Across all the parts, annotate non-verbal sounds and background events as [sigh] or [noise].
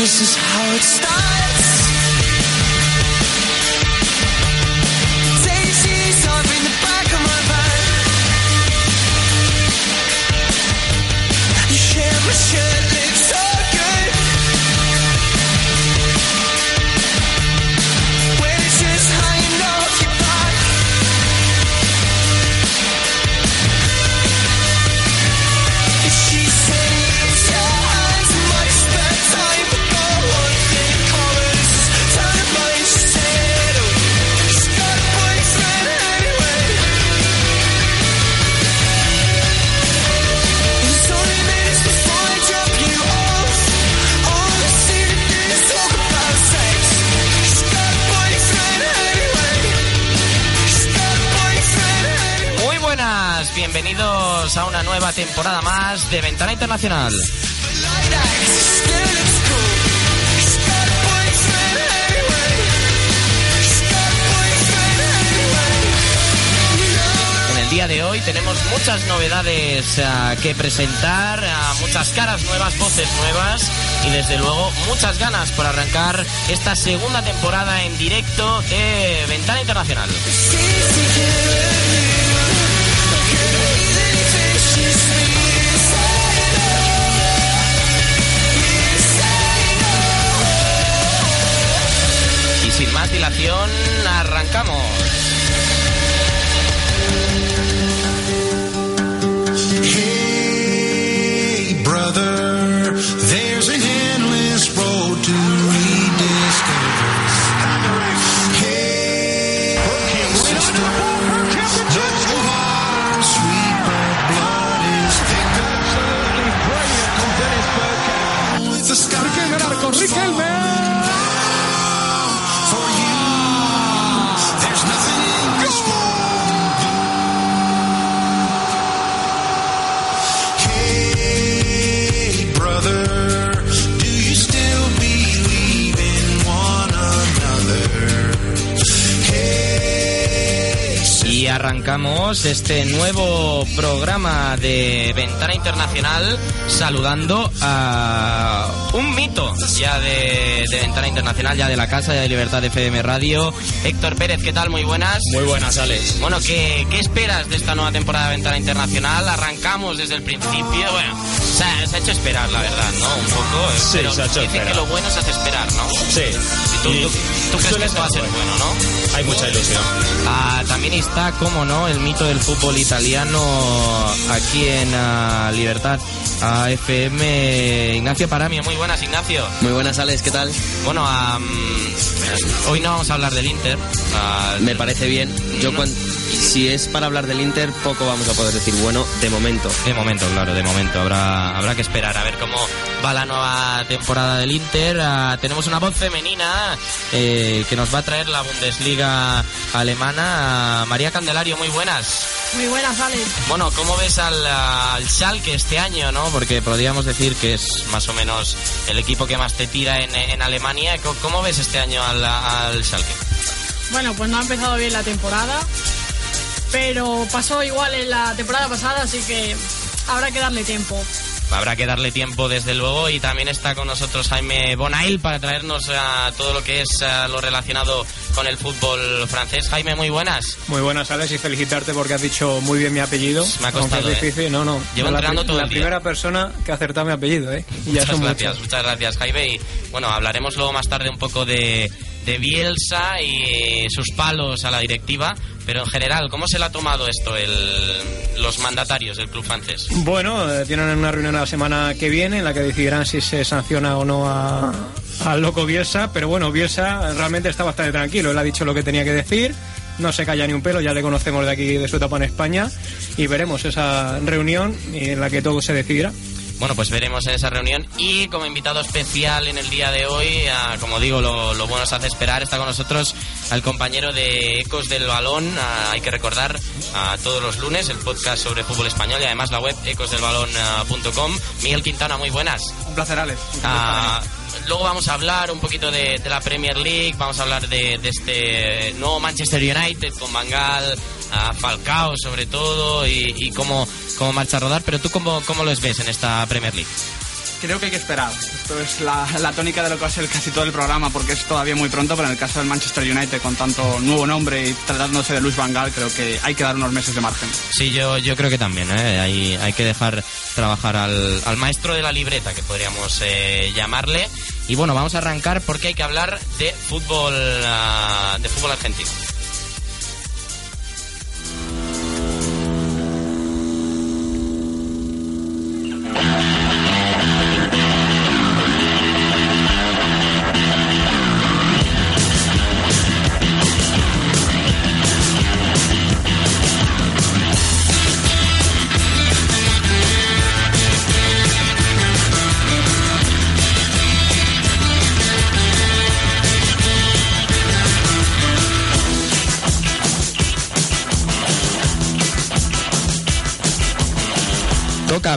this is how it starts. Boyfriend anyway. En el día de hoy tenemos muchas novedades eh, que presentar, eh, muchas caras nuevas, voces nuevas y desde luego muchas ganas por arrancar esta segunda temporada en directo de Ventana Internacional. Arrancamos. Arrancamos este nuevo programa de Ventana Internacional saludando a un mito ya de, de Ventana Internacional, ya de la Casa de Libertad de FM Radio. Héctor Pérez, ¿qué tal? Muy buenas. Muy buenas, Alex. Bueno, ¿qué, qué esperas de esta nueva temporada de Ventana Internacional? Arrancamos desde el principio. Bueno, se ha, se ha hecho esperar, la verdad, ¿no? Un poco. Sí, pero se ha hecho dicen esperar. que lo bueno se hace esperar, ¿no? Sí. ¿Y tú, Y tú- tú crees que esto va a ser bueno, no? Hay mucha ilusión. Ah, también está, como no, el mito del fútbol italiano aquí en ah, Libertad ah, FM. Ignacio Paramio, muy buenas, Ignacio. Muy buenas, Alex, ¿qué tal? Bueno, hoy no vamos a hablar del Inter. ah, Me parece bien. Yo No. cuan- si es para hablar del Inter, poco vamos a poder decir bueno de momento. De momento, claro, de momento. Habrá, habrá que esperar a ver cómo va la nueva temporada del Inter. Ah, tenemos una voz femenina eh, que nos va a traer la Bundesliga alemana. Ah, María Candelario, muy buenas. Muy buenas, Alex. Bueno, ¿cómo ves al, al Schalke este año, no? Porque podríamos decir que es más o menos el equipo que más te tira en, en Alemania. Co- ¿Cómo ves este año al, al Schalke? Bueno, pues no ha empezado bien la temporada, pero pasó igual en la temporada pasada, así que habrá que darle tiempo. Habrá que darle tiempo, desde luego, y también está con nosotros Jaime Bonail para traernos a todo lo que es ah, lo relacionado con el fútbol francés. Jaime, muy buenas. Muy buenas, Alex, y felicitarte porque has dicho muy bien mi apellido. Me ha costado, ¿eh? difícil, no, no. Llevo la, entrenando pri- todo la el día. primera persona que ha acertado mi apellido, ¿eh? Y ya muchas son gracias, muchas gracias, Jaime. Y bueno, hablaremos luego más tarde un poco de, de Bielsa y sus palos a la directiva. Pero en general, ¿cómo se le ha tomado esto el, los mandatarios del club francés? Bueno, eh, tienen una reunión la semana que viene en la que decidirán si se sanciona o no a, al loco Bielsa, pero bueno, Bielsa realmente está bastante tranquilo, él ha dicho lo que tenía que decir, no se calla ni un pelo, ya le conocemos de aquí de su etapa en España y veremos esa reunión en la que todo se decidirá. Bueno, pues veremos en esa reunión y como invitado especial en el día de hoy, ah, como digo, lo, lo bueno se hace esperar, está con nosotros al compañero de Ecos del Balón, hay que recordar ah, todos los lunes el podcast sobre fútbol español y además la web ecosdelbalón.com. Miguel Quintana, muy buenas. Un placer, Alex. Ah, luego vamos a hablar un poquito de, la Premier League, vamos a hablar de, de este nuevo Manchester United con Bangal, a Falcao sobre todo y, y cómo, cómo marcha a rodar. Pero tú, cómo, ¿cómo los ves en esta Premier League? Creo que hay que esperar. Esto es la, tónica de lo que va a ser casi todo el programa, porque es todavía muy pronto, pero en el caso del Manchester United, con tanto nuevo nombre y tratándose de Luis Van Gaal, creo que hay que dar unos meses de margen. Sí, yo, yo creo que también. ¿eh? Hay, hay que dejar trabajar al, al maestro de la libreta, que podríamos eh, llamarle. Y bueno, vamos a arrancar porque hay que hablar de fútbol, ah, de fútbol argentino.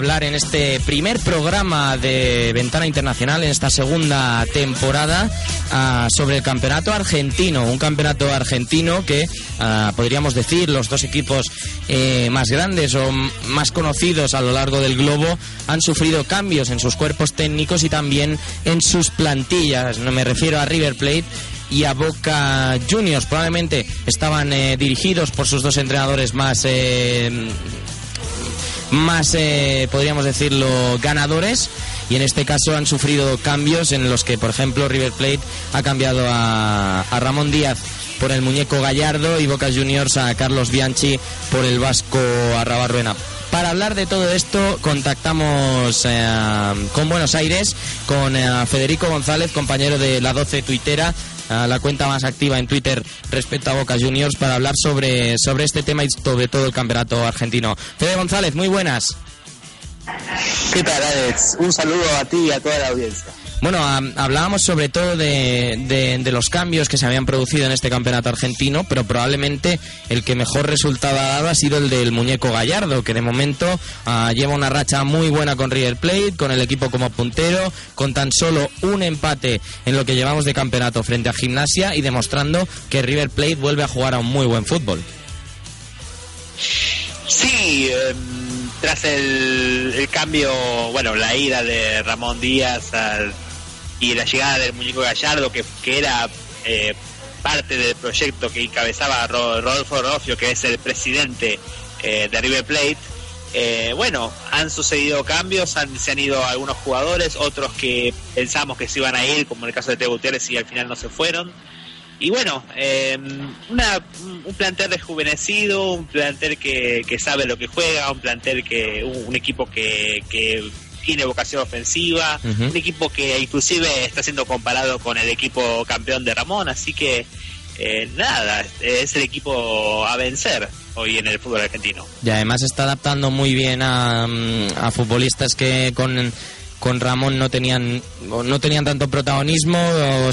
Hablar en este primer programa de Ventana Internacional, en esta segunda temporada, ah, sobre el campeonato argentino. Un campeonato argentino que, ah, podríamos decir, los dos equipos eh, más grandes o más conocidos a lo largo del globo han sufrido cambios en sus cuerpos técnicos y también en sus plantillas. No me refiero a River Plate y a Boca Juniors. Probablemente estaban eh, dirigidos por sus dos entrenadores más eh, más, eh, podríamos decirlo, ganadores. Y en este caso han sufrido cambios en los que, por ejemplo, River Plate ha cambiado a, Ramón Díaz por el muñeco Gallardo y Boca Juniors a Carlos Bianchi por el vasco Arrabarruena. Para hablar de todo esto, contactamos eh, con Buenos Aires, con eh, Federico González, compañero de la 12 Tuitera, la cuenta más activa en Twitter respecto a Boca Juniors, para hablar sobre, sobre este tema y sobre todo el campeonato argentino. Fede González, muy buenas. ¿Qué tal, Alex? Un saludo a ti y a toda la audiencia. Bueno, am- hablábamos sobre todo de, de- los cambios que se habían producido en este campeonato argentino, pero probablemente el que mejor resultado ha dado ha sido el del muñeco Gallardo, que de momento ah, lleva una racha muy buena con River Plate, con el equipo como puntero, con tan solo un empate en lo que llevamos de campeonato frente a Gimnasia y demostrando que River Plate vuelve a jugar a un muy buen fútbol. Sí, em, tras el, el cambio, bueno, la ida de Ramón Díaz al- y la llegada del muñeco Gallardo, que, que era eh, parte del proyecto que encabezaba Ro- Rodolfo Rofio, que es el presidente eh, de River Plate, eh, bueno, han sucedido cambios, se han ido algunos jugadores, otros que pensamos que se iban a ir, como en el caso de Teo Gutiérrez, y al final no se fueron. Y bueno, un plantel rejuvenecido, un plantel que, que sabe lo que juega, un plantel que un, equipo que tiene vocación ofensiva, Ujú. un equipo que inclusive está siendo comparado con el equipo campeón de Ramón, así que eh, nada, es el equipo a vencer hoy en el fútbol argentino. Y además está adaptando muy bien a, mm, a futbolistas que con, con Ramón no tenían no tenían tanto protagonismo,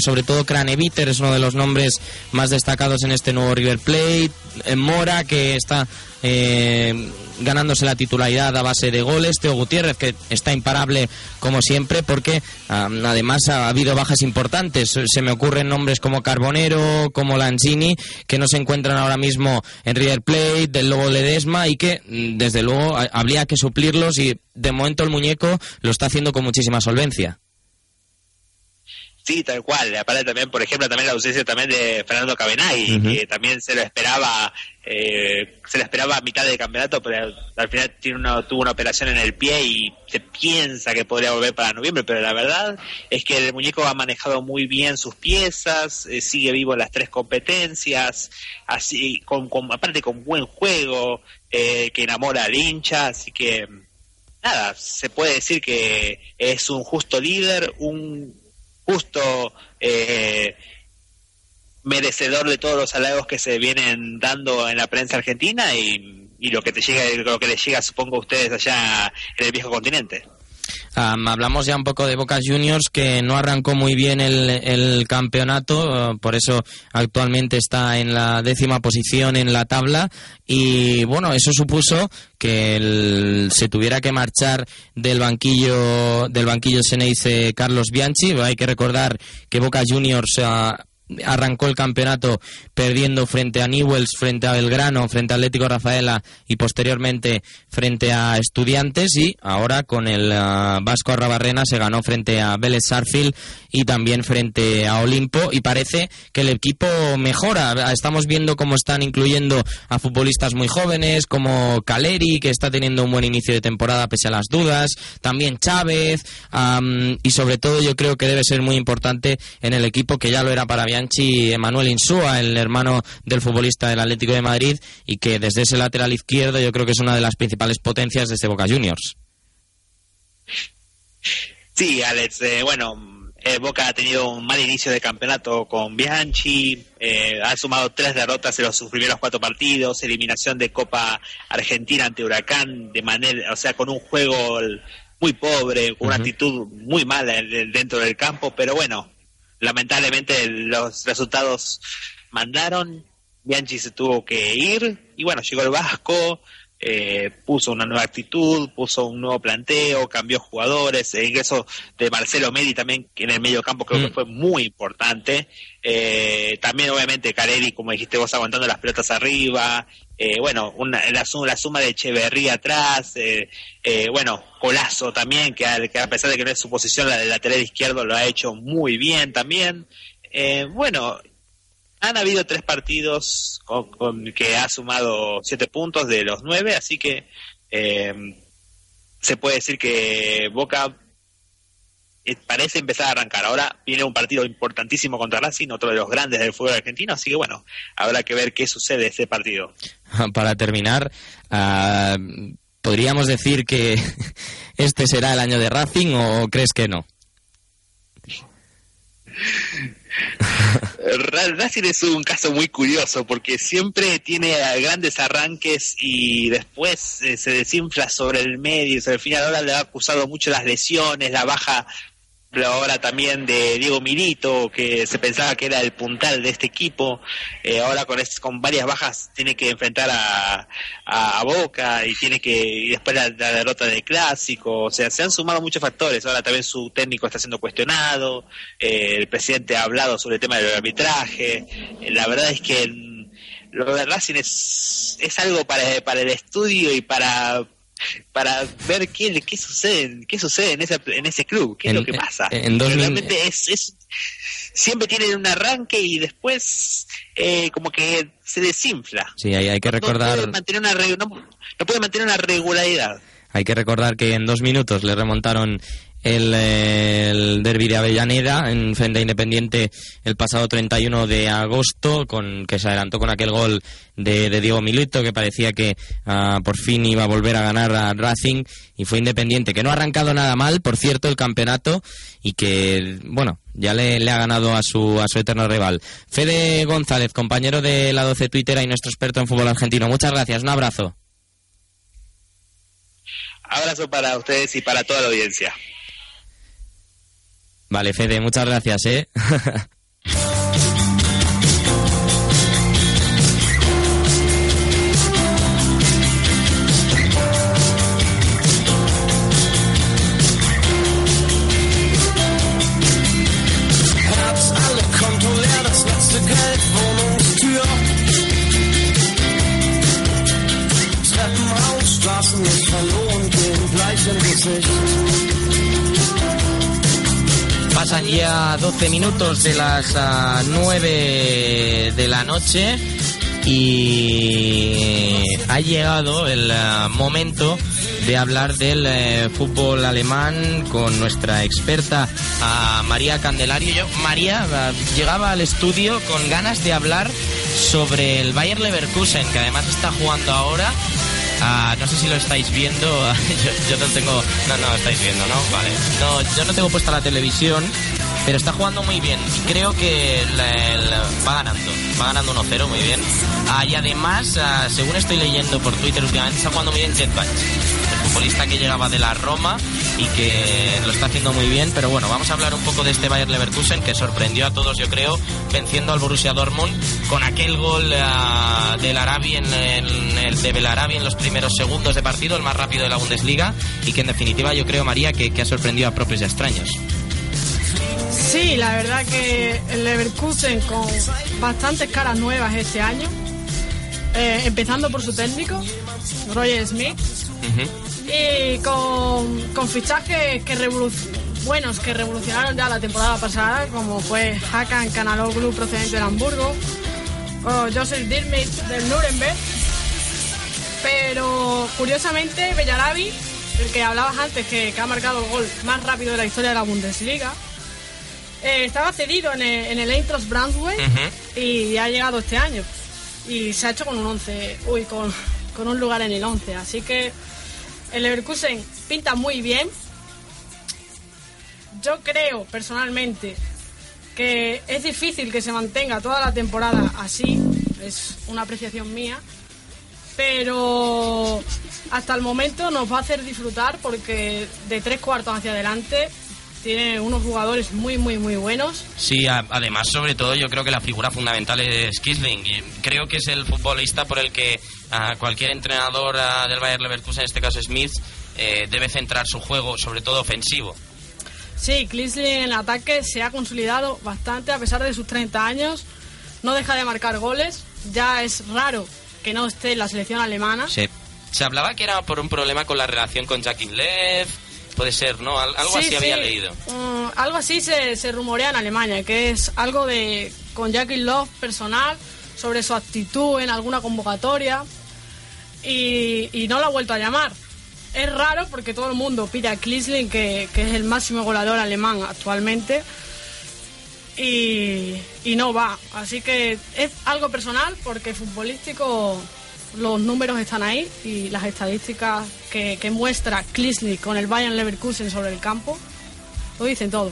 sobre todo Craneviter es uno de los nombres más destacados en este nuevo River Plate, eh, Mora que está eh, ganándose la titularidad a base de goles, Teo Gutiérrez que está imparable como siempre porque además ha habido bajas importantes, se me ocurren nombres como Carbonero, como Lanzini que no se encuentran ahora mismo en River Plate, del Lobo Ledesma y que mm, desde luego ha- habría que suplirlos y de momento el muñeco lo está haciendo con muchísima solvencia. Sí, tal cual. Aparte también, por ejemplo, también la ausencia también de Fernando Cabenagui, Ujú. que también se lo esperaba, eh, se lo esperaba a mitad del campeonato, pero al, al final tiene una, tuvo una operación en el pie y se piensa que podría volver para noviembre, pero la verdad es que el muñeco ha manejado muy bien sus piezas, eh, sigue vivo en las tres competencias, así, con, con- aparte con buen juego, eh, que enamora al hincha, así que nada, se puede decir que es un justo líder, un justo eh, merecedor de todos los halagos que se vienen dando en la prensa argentina y, y lo que te llega lo que les llega supongo a ustedes allá en el viejo continente Am, hablamos ya un poco de Boca Juniors que no arrancó muy bien el, el campeonato, eh, por eso actualmente está en la décima posición en la tabla y bueno, eso supuso que el- se tuviera que marchar del banquillo del banquillo Ceneice Carlos Bianchi. Hay que recordar que Boca Juniors ah, arrancó el campeonato perdiendo frente a Newells, frente a Belgrano, frente a Atlético Rafaela y posteriormente frente a Estudiantes y ahora con el ah, Vasco Arrabarrena se ganó frente a Vélez Sarfield y también frente a Olimpo y parece que el equipo mejora. Estamos viendo cómo están incluyendo a futbolistas muy jóvenes como Caleri que está teniendo un buen inicio de temporada pese a las dudas, también Chávez y sobre todo yo creo que debe ser muy importante en el equipo que ya lo era para Bianchi Emanuel Insúa, el hermano del futbolista del Atlético de Madrid y que desde ese lateral izquierdo yo creo que es una de las principales potencias de este Boca Juniors. Sí, Alex, eh, bueno, eh, Boca ha tenido un mal inicio de campeonato con Bianchi, eh, ha sumado tres derrotas en los sus primeros cuatro partidos, eliminación de Copa Argentina ante Huracán, de manera, o sea, con un juego muy pobre, con una actitud muy mala en- en- dentro del campo, pero bueno, lamentablemente los resultados mandaron, Bianchi se tuvo que ir y bueno, llegó el Vasco, eh, puso una nueva actitud, puso un nuevo planteo, cambió jugadores, el ingreso de Marcelo Medi también en el medio campo creo Mm. que fue muy importante, eh, también obviamente Carelli, como dijiste vos, aguantando las pelotas arriba, eh, bueno, una, la, suma, la suma de Echeverría atrás, eh, eh, bueno, Colazo también, que a, que a pesar de que no es su posición, la del lateral izquierdo lo ha hecho muy bien también. Eh, bueno, han habido tres partidos con, que ha sumado siete puntos de los nueve, así que eh, se puede decir que Boca parece empezar a arrancar. Ahora viene un partido importantísimo contra Racing, otro de los grandes del fútbol argentino, así que bueno, habrá que ver qué sucede ese partido. Para terminar, ah, ¿podríamos decir que [laughs] este será el año de Racing o crees que no? [laughs] Ra- Racing es un caso muy curioso porque siempre tiene grandes arranques y después eh, se desinfla sobre el medio, sobre el final ahora le ha acusado mucho las lesiones, la baja ahora también de Diego Milito, que se pensaba que era el puntal de este equipo, eh, ahora con, es- con varias bajas tiene que enfrentar a, a- Boca y tiene que y después la, derrota del clásico, o sea, se han sumado muchos factores, ahora también su técnico está siendo cuestionado, eh, el presidente ha hablado sobre el tema del arbitraje, eh, la verdad es que lo de Racing es, es algo para, para el estudio y para [laughs] para ver qué, qué sucede qué sucede en ese en ese club qué es En- lo que pasa. en dos min- realmente es, es siempre tienen un arranque y después eh, como que se desinfla. Sí, hay, hay que no recordar... puede mantener una no, no puede mantener una regularidad. Hay que recordar que en dos minutos le remontaron el, el derby de Avellaneda en frente a Independiente el pasado 31 de agosto, con que se adelantó con aquel gol de, Diego Milito, que parecía que ah, por fin iba a volver a ganar a Racing, y fue Independiente, que no ha arrancado nada mal, por cierto, el campeonato, y que, bueno, ya le, le ha ganado a su, a su eterno rival. Fede González, compañero de la 12 Twitter y nuestro experto en fútbol argentino. Muchas gracias, un abrazo. abrazo para ustedes y para toda la audiencia Vale, Fede, muchas gracias, ¿eh? Herz, Pasan ya 12 minutos de las ah, 9 de la noche y ha llegado el ah, momento de hablar del eh, fútbol alemán con nuestra experta María Candelario. Yo, María, ah, llegaba al estudio con ganas de hablar sobre el Bayer Leverkusen, que además está jugando ahora Ah, no sé si lo estáis viendo. [laughs] yo, yo no tengo. No, no, estáis viendo, ¿no? Vale. No, yo no tengo puesta la televisión, pero está jugando muy bien. Creo que va ganando. Va ganando 1-0, muy bien. Ah, y además, ah, según estoy leyendo por Twitter últimamente, está jugando muy bien Jetbatch. El futbolista que llegaba de la Roma y que lo está haciendo muy bien. Pero bueno, vamos a hablar un poco de este Bayer Leverkusen que sorprendió a todos, yo creo, venciendo al Borussia Dortmund con aquel gol ah, del Arabi en, en el de Belarabi en los primeros segundos de partido, el más rápido de la Bundesliga, y que en definitiva yo creo, María, que, que ha sorprendido a propios y a extraños. Sí, la verdad que el Leverkusen con bastantes caras nuevas este año, eh, empezando por su técnico, Roger Smith, y con, con fichajes que buenos que revolucionaron ya la temporada pasada, como fue Hakan Kanaloglu procedente de Hamburgo, o Joseph Dirmit del Nuremberg. Pero curiosamente, Bellarabi, el que hablabas antes, que, que ha marcado el gol más rápido de la historia de la Bundesliga, eh, estaba cedido en el, en el Eintracht Braunschweig y ha llegado este año. Y se ha hecho con un 11, uy, con, con un lugar en el 11. Así que el Leverkusen pinta muy bien. Yo creo, personalmente, que es difícil que se mantenga toda la temporada así. Es una apreciación mía. Pero hasta el momento nos va a hacer disfrutar porque de tres cuartos hacia adelante tiene unos jugadores muy, muy, muy buenos. Sí, a- además, sobre todo, yo creo que la figura fundamental es Kisling. Creo que es el futbolista por el que ah, cualquier entrenador ah, del Bayer Leverkusen, en este caso Smith, eh, debe centrar su juego, sobre todo ofensivo. Sí, Klisling en ataque se ha consolidado bastante a pesar de sus 30 años. No deja de marcar goles. Ya es raro que no esté en la selección alemana. Se, se hablaba que era por un problema con la relación con Jackie Lev. Puede ser, ¿no? Al- algo Sí, así sí. había leído. Mm, algo así se, se rumorea en Alemania, que es algo de con Jackie Love personal sobre su actitud en alguna convocatoria y, y no lo ha vuelto a llamar. Es raro porque todo el mundo pide a Klisling, que, que es el máximo goleador alemán actualmente, y, y no va. Así que es algo personal porque futbolístico los números están ahí y las estadísticas que, que muestra Klisling con el Bayern Leverkusen sobre el campo lo dicen todo.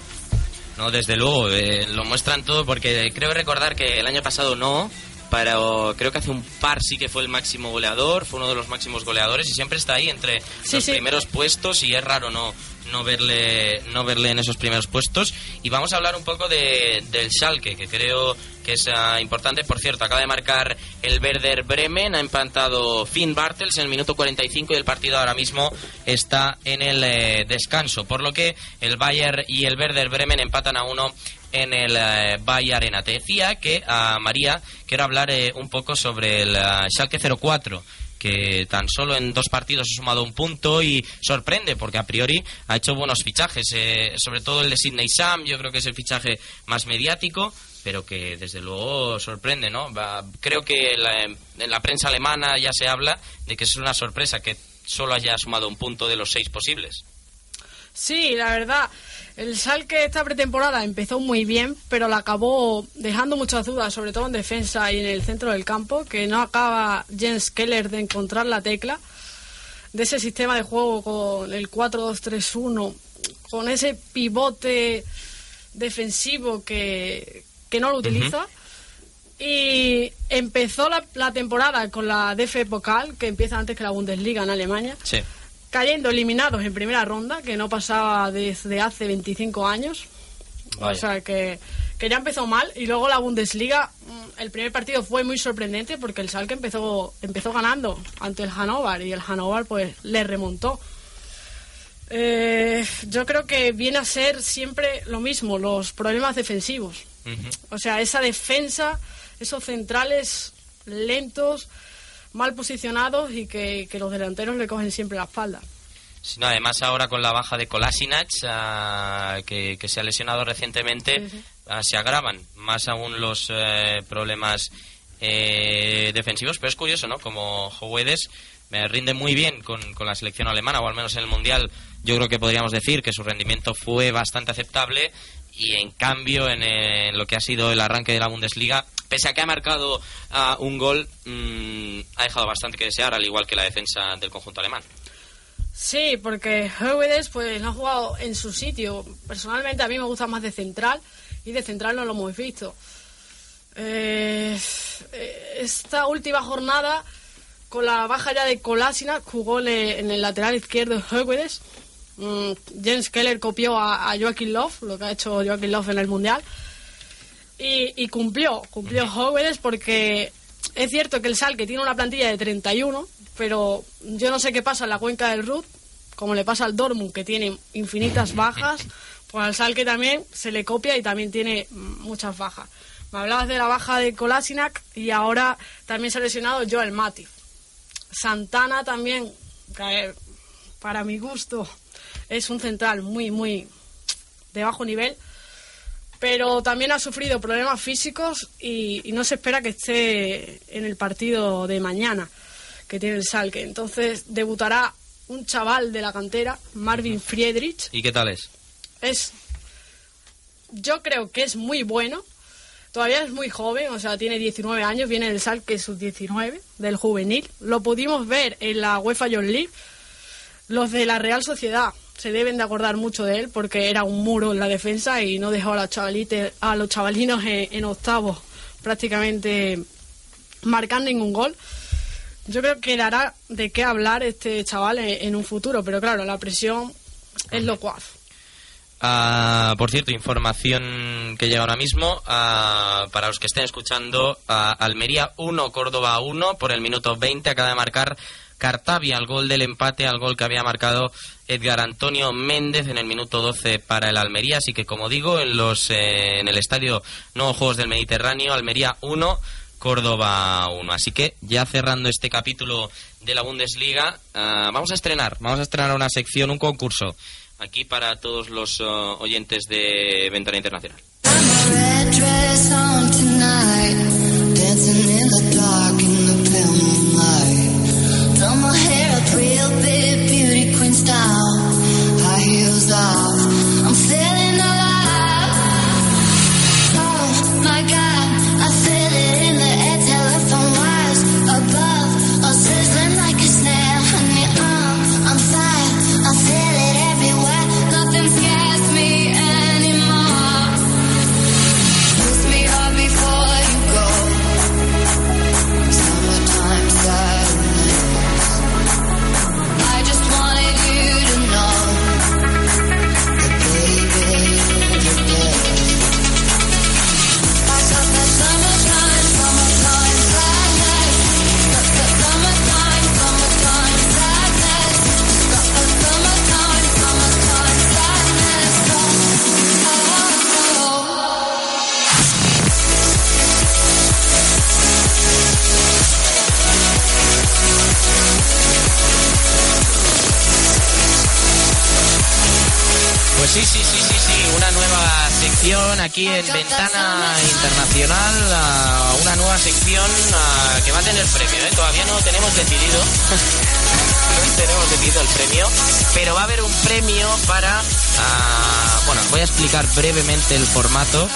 No, desde luego, eh, lo muestran todo porque creo recordar que el año pasado no, pero creo que hace un par sí que fue el máximo goleador, fue uno de los máximos goleadores y siempre está ahí entre Sí, los sí. primeros puestos y es raro no no verle no verle en esos primeros puestos. Y vamos a hablar un poco de, del Schalke que creo que es ah, importante. Por cierto acaba de marcar el Werder Bremen ha empatado Finn Bartels en el minuto 45 y el partido ahora mismo está en el eh, descanso. Por lo que el Bayern y el Werder Bremen empatan a uno en el eh, Arena. Te decía que a María quiero hablar eh, un poco sobre el eh, Schalke 04 que tan solo en dos partidos ha sumado un punto y sorprende porque a priori ha hecho buenos fichajes, eh, sobre todo el de Sidney Sam, yo creo que es el fichaje más mediático, pero que desde luego sorprende, ¿no? Va- creo que la- en la prensa alemana ya se habla de que es una sorpresa que solo haya sumado un punto de los seis posibles. Sí, la verdad, el Schalke esta pretemporada empezó muy bien, pero la acabó dejando muchas dudas, sobre todo en defensa y en el centro del campo, que no acaba Jens Keller de encontrar la tecla de ese sistema de juego con el 4-2-3-1, con ese pivote defensivo que, que no lo utiliza. Y empezó la, la temporada con la DF Pokal, que empieza antes que la Bundesliga en Alemania Sí. Cayendo eliminados en primera ronda, que no pasaba desde hace 25 años. Vaya. O sea, que, que ya empezó mal. Y luego la Bundesliga, mm, el primer partido fue muy sorprendente porque el Schalke empezó, empezó ganando ante el Hannover y el Hannover pues le remontó. Eh, yo creo que viene a ser siempre lo mismo, los problemas defensivos. O sea, esa defensa, esos centrales lentos, mal posicionados y que, que los delanteros le cogen siempre la espalda. Sí, no, además ahora con la baja de Kolasinac, ah, que, que se ha lesionado recientemente, Sí, sí. ah, se agravan más aún los eh, problemas eh, defensivos. Pero es curioso, ¿no? Como Jovedes me rinde muy bien con, con la selección alemana, o al menos en el Mundial, yo creo que podríamos decir que su rendimiento fue bastante aceptable. Y en cambio, en, eh, lo que ha sido el arranque de la Bundesliga, pese a que ha marcado ah, un gol, mm, ha dejado bastante que desear, al igual que la defensa del conjunto alemán. Sí, porque Höwedes pues no ha jugado en su sitio. Personalmente a mí me gusta más de central y de central no lo hemos visto. Eh, esta última jornada, con la baja ya de Kolasinac, jugó en el lateral izquierdo Höwedes. Mm, Jens Keller copió a, a Löw, lo que ha hecho Joachim Löw en el Mundial. Y, cumplió, cumplió Jóvenes porque es cierto que el Salque tiene una plantilla de 31, pero yo no sé qué pasa en la cuenca del Ruth, como le pasa al Dortmund, que tiene infinitas bajas, Pues al Salque también se le copia y también tiene muchas bajas. Me hablabas de la baja de Kolasinac y ahora también se ha lesionado Joel Matip. Santana también, que, para mi gusto, es un central muy, muy de bajo nivel, pero también ha sufrido problemas físicos y, y no se espera que esté en el partido de mañana que tiene el Salque. Entonces debutará un chaval de la cantera, Marvin Friedrich. ¿Y qué tal es? Es, yo creo que es muy bueno. Todavía es muy joven, o sea, tiene 19 años, viene del Salque sub-19, del juvenil. Lo pudimos ver en la UEFA John League. Los de la Real Sociedad se deben de acordar mucho de él porque era un muro en la defensa y no dejó a los, chavalites, a los chavalinos en, en octavos prácticamente marcar ningún gol. Yo creo que dará de qué hablar este chaval en, en un futuro, pero claro, la presión es lo cual. Ah, por cierto, información que llega ahora mismo ah, para los que estén escuchando. ah, Almería 1, Córdoba 1 por el minuto 20. Acaba de marcar Cartavia al gol del empate, al gol que había marcado Edgar Antonio Méndez en el minuto 12 para el Almería. Así que, como digo, en, los, eh, en el estadio Nuevos Juegos del Mediterráneo, Almería 1, Córdoba 1. Así que, ya cerrando este capítulo de la Bundesliga, ah, vamos a estrenar, vamos a estrenar una sección, un concurso aquí para todos los uh, oyentes de Ventana Internacional. Sí, sí, sí, sí, sí, una nueva sección aquí en Ventana Internacional, una nueva sección que va a tener premio, ¿eh? todavía no tenemos decidido, [laughs] no tenemos decidido el premio, pero va a haber un premio para, ah, bueno, voy a explicar brevemente el formato,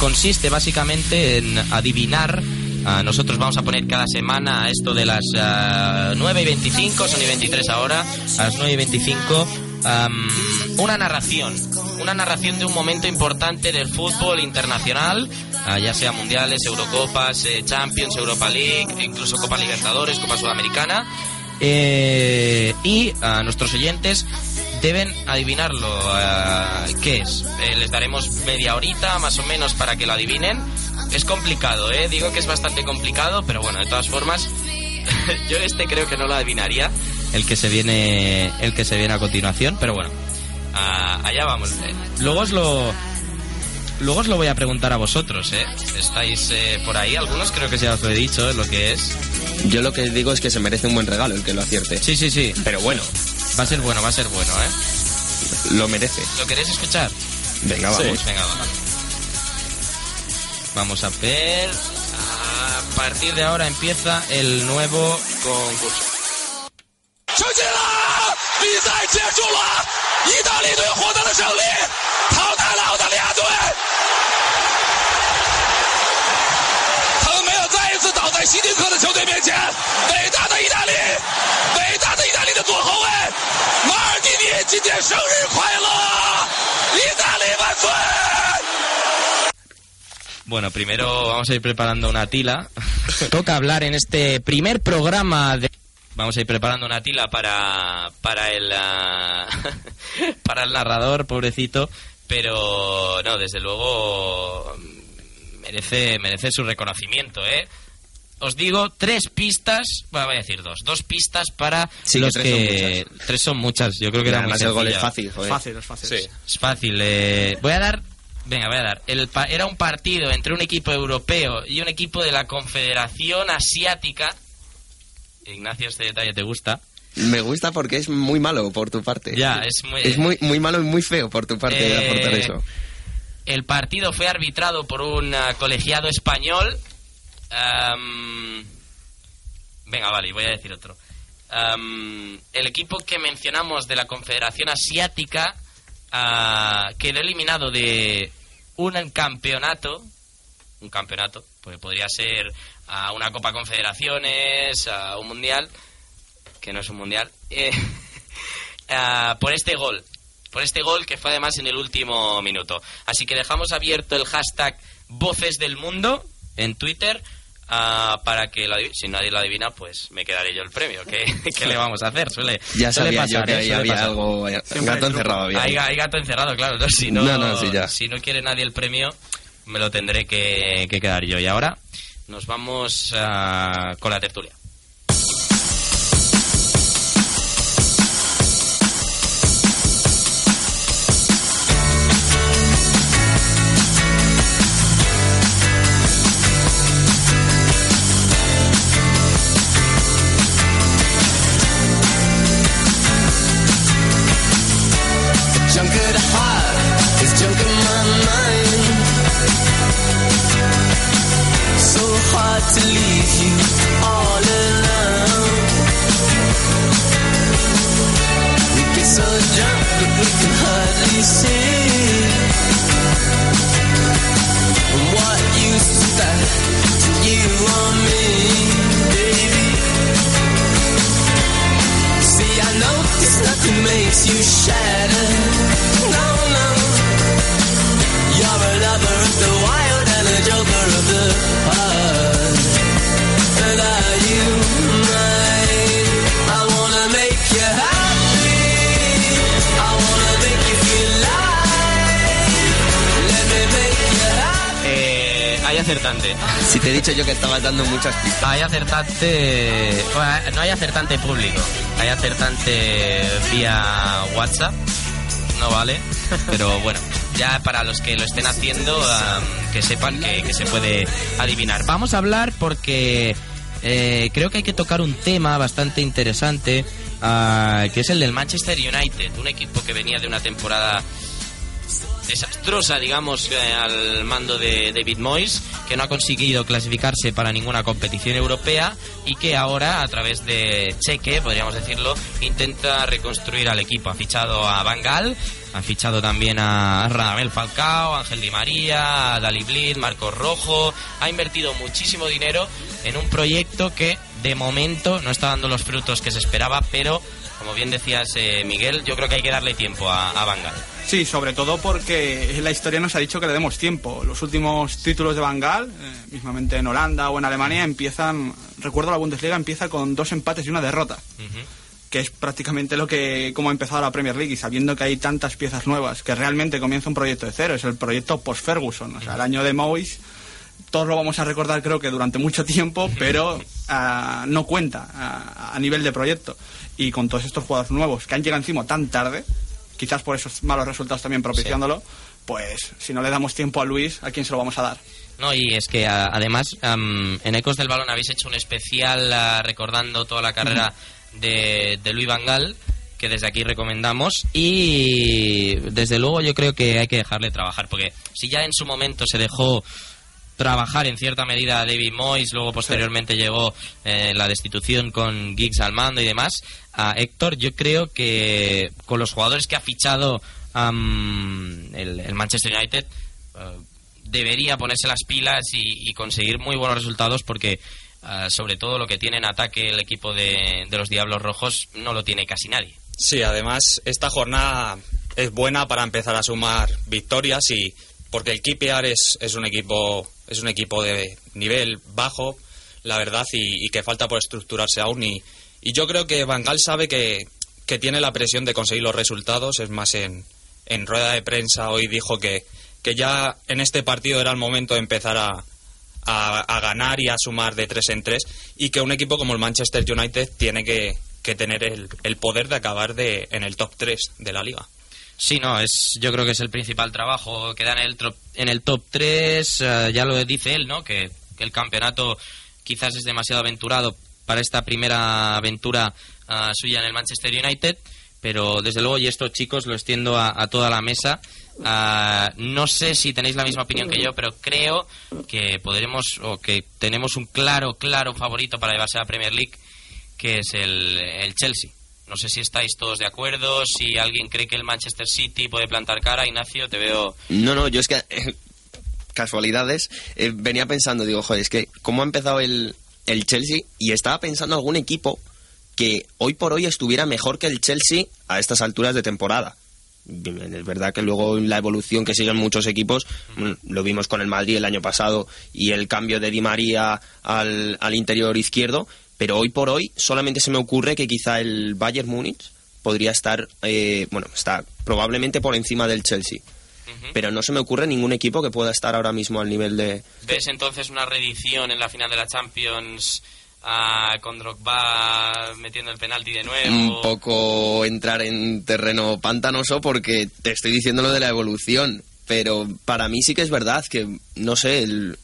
consiste básicamente en adivinar Ah, nosotros vamos a poner cada semana esto de las ah, 9 y 25, son y 23 ahora, a las 9 y 25, am, una narración, una narración de un momento importante del fútbol internacional, ah, ya sea mundiales, Eurocopas, eh, Champions, Europa League, incluso Copa Libertadores, Copa Sudamericana. Eh, y a nuestros oyentes deben adivinarlo. ah, ¿Qué es? Eh, les daremos media horita más o menos para que lo adivinen. Es complicado, ¿eh? Digo que es bastante complicado, pero bueno, de todas formas, [laughs] yo este creo que no lo adivinaría, el que se viene, el que se viene a continuación, pero bueno, allá vamos. Eh, Luego os lo, luego os lo voy a preguntar a vosotros, ¿eh? Estáis eh, por ahí, algunos creo que ya os lo he dicho, eh, lo que es. Yo lo que digo es que se merece un buen regalo el que lo acierte. Sí, sí, sí. Pero bueno, Va a ser bueno, va a ser bueno, ¿eh? lo merece. ¿Lo queréis escuchar? Venga, vamos. Venga, va. Vamos a ver. A partir de ahora empieza el nuevo concurso. 球进了，比赛结束了，意大利队获得了胜利，淘汰了澳大利亚队。他们没有再一次倒在希丁克的球队面前。伟大的意大利，伟大的意大利的左后卫马尔蒂尼今天生日快乐！意大利万岁！Bueno, primero vamos a ir preparando una tila. Toca hablar en este primer programa de... Vamos a ir preparando una tila para, para el ah, [laughs] para el narrador, pobrecito, pero no, desde luego merece merece su reconocimiento, ¿eh? os digo tres pistas, bueno, voy a decir dos, dos pistas para Sí, los que que... tres son tres son muchas, yo creo que era muy el gol es fácil, joder. Fácil, es fácil. Sí. Es fácil. eh, voy a dar. Venga, voy a dar. El pa- era un partido entre un equipo europeo y un equipo de la Confederación Asiática. Ignacio, este detalle te gusta. Me gusta porque es muy malo por tu parte. Ya, es muy- Es muy, muy malo y muy feo por tu parte de Eh, aportar eso. El partido fue arbitrado por un ah, colegiado español. Venga, vale, voy a decir otro. El equipo que mencionamos de la Confederación Asiática ah, quedó eliminado de un campeonato. Un campeonato, porque podría ser a una Copa Confederaciones, a un Mundial, que no es un Mundial, eh, [laughs] por este gol. Por este gol que fue además en el último minuto. Así que dejamos abierto el hashtag Voces del Mundo en Twitter ah, para que, lo adiv- si nadie lo adivina, pues me quedaré yo el premio. ¿Qué, [laughs] qué le vamos a hacer? Suele, Ya suele sabía yo pasar, que ¿eh? ahí Suele había pasar. algo. eh, Siempre Gato encerrado había. Hay, hay gato encerrado, claro. ¿no? Si, no, No, no, sí, ya. si no quiere nadie el premio, me lo tendré que, que quedar yo. Y ahora nos vamos ah, con la tertulia. So drunk that we can Si te he dicho yo que estabas dando muchas pistas. Hay acertante. bueno, no hay acertante público. Hay acertante vía WhatsApp. No vale. Pero bueno, ya para los que lo estén haciendo, que sepan que, que se puede adivinar. Vamos a hablar porque eh, creo que hay que tocar un tema bastante interesante, ah, que es el del Manchester United, un equipo que venía de una temporada desastrosa, digamos, eh, al mando de David Moyes, que no ha conseguido clasificarse para ninguna competición europea y que ahora, a través de Cheque, podríamos decirlo, intenta reconstruir al equipo. Ha fichado a Van Gaal, ha fichado también a Radamel Falcao, Ángel Di María, a Dali Blind, Marcos Rojo, ha invertido muchísimo dinero en un proyecto que de momento no está dando los frutos que se esperaba, pero como bien decías eh, Miguel, yo creo que hay que darle tiempo a, a. Sí, sobre todo porque la historia nos ha dicho que le demos tiempo. Los últimos títulos de Van Gaal, eh, mismamente en Holanda o en Alemania, empiezan, recuerdo la Bundesliga empieza con dos empates y una derrota, que es prácticamente lo que como ha empezado la Premier League y sabiendo que hay tantas piezas nuevas, que realmente comienza un proyecto de cero, es el proyecto post-Ferguson, o sea, el año de Moyes todos lo vamos a recordar creo que durante mucho tiempo, [laughs] pero ah, no cuenta ah, a nivel de proyecto. Y con todos estos jugadores nuevos que han llegado encima tan tarde, quizás por esos malos resultados también propiciándolo, pues si no le damos tiempo a Luis, ¿a quién se lo vamos a dar? No, y es que a- además am, en Ecos del Balón habéis hecho un especial ah, recordando toda la carrera de, de Luis Van Gaal, que desde aquí recomendamos y desde luego yo creo que hay que dejarle trabajar, porque si ya en su momento se dejó trabajar en cierta medida a David Moyes, luego posteriormente llegó eh, la destitución con Giggs al mando y demás, a Héctor, yo creo que con los jugadores que ha fichado am, el, el Manchester United, eh, debería ponerse las pilas y, y conseguir muy buenos resultados porque ah, sobre todo lo que tiene en ataque el equipo de, de los Diablos Rojos no lo tiene casi nadie. Sí, además esta jornada es buena para empezar a sumar victorias y porque el QPR es, es un equipo es un equipo de nivel bajo, la verdad, y, que falta por estructurarse aún y, y yo creo que Van Gaal sabe que, que tiene la presión de conseguir los resultados, es más en, en rueda de prensa hoy dijo que, que ya en este partido era el momento de empezar a, a, a ganar y a sumar de tres en tres y que un equipo como el Manchester United tiene que, que tener el, el poder de acabar de, en el top 3 de la liga. Sí, no, es, yo creo que es el principal trabajo. Queda en el, tro- en el top 3, ya lo dice él, ¿no? Que, el campeonato quizás es demasiado aventurado para esta primera aventura ah, suya en el Manchester United, pero desde luego, y esto chicos lo extiendo a, toda la mesa, ah, no sé si tenéis la misma opinión que yo, pero creo que podremos, o que tenemos un claro, claro favorito para llevarse a la Premier League, que es el, el Chelsea. No sé si estáis todos de acuerdo, si alguien cree que el Manchester City puede plantar cara. Ignacio, te veo... No, no, yo es que. casualidades. eh, venía pensando, digo, joder, es que cómo ha empezado el, el Chelsea y estaba pensando algún equipo que hoy por hoy estuviera mejor que el Chelsea a estas alturas de temporada. Es verdad que luego la evolución que siguen muchos equipos, mm, lo vimos con el Madrid el año pasado y el cambio de Di María al, al interior izquierdo, pero hoy por hoy solamente se me ocurre que quizá el Bayern Múnich podría estar, eh, bueno, está probablemente por encima del Chelsea. Pero no se me ocurre ningún equipo que pueda estar ahora mismo al nivel de... ¿Ves entonces una reedición en la final de la Champions ah, con Drogba metiendo el penalti de nuevo? un poco entrar en terreno pantanoso porque te estoy diciendo lo de la evolución. Pero para mí sí que es verdad que, no sé, el-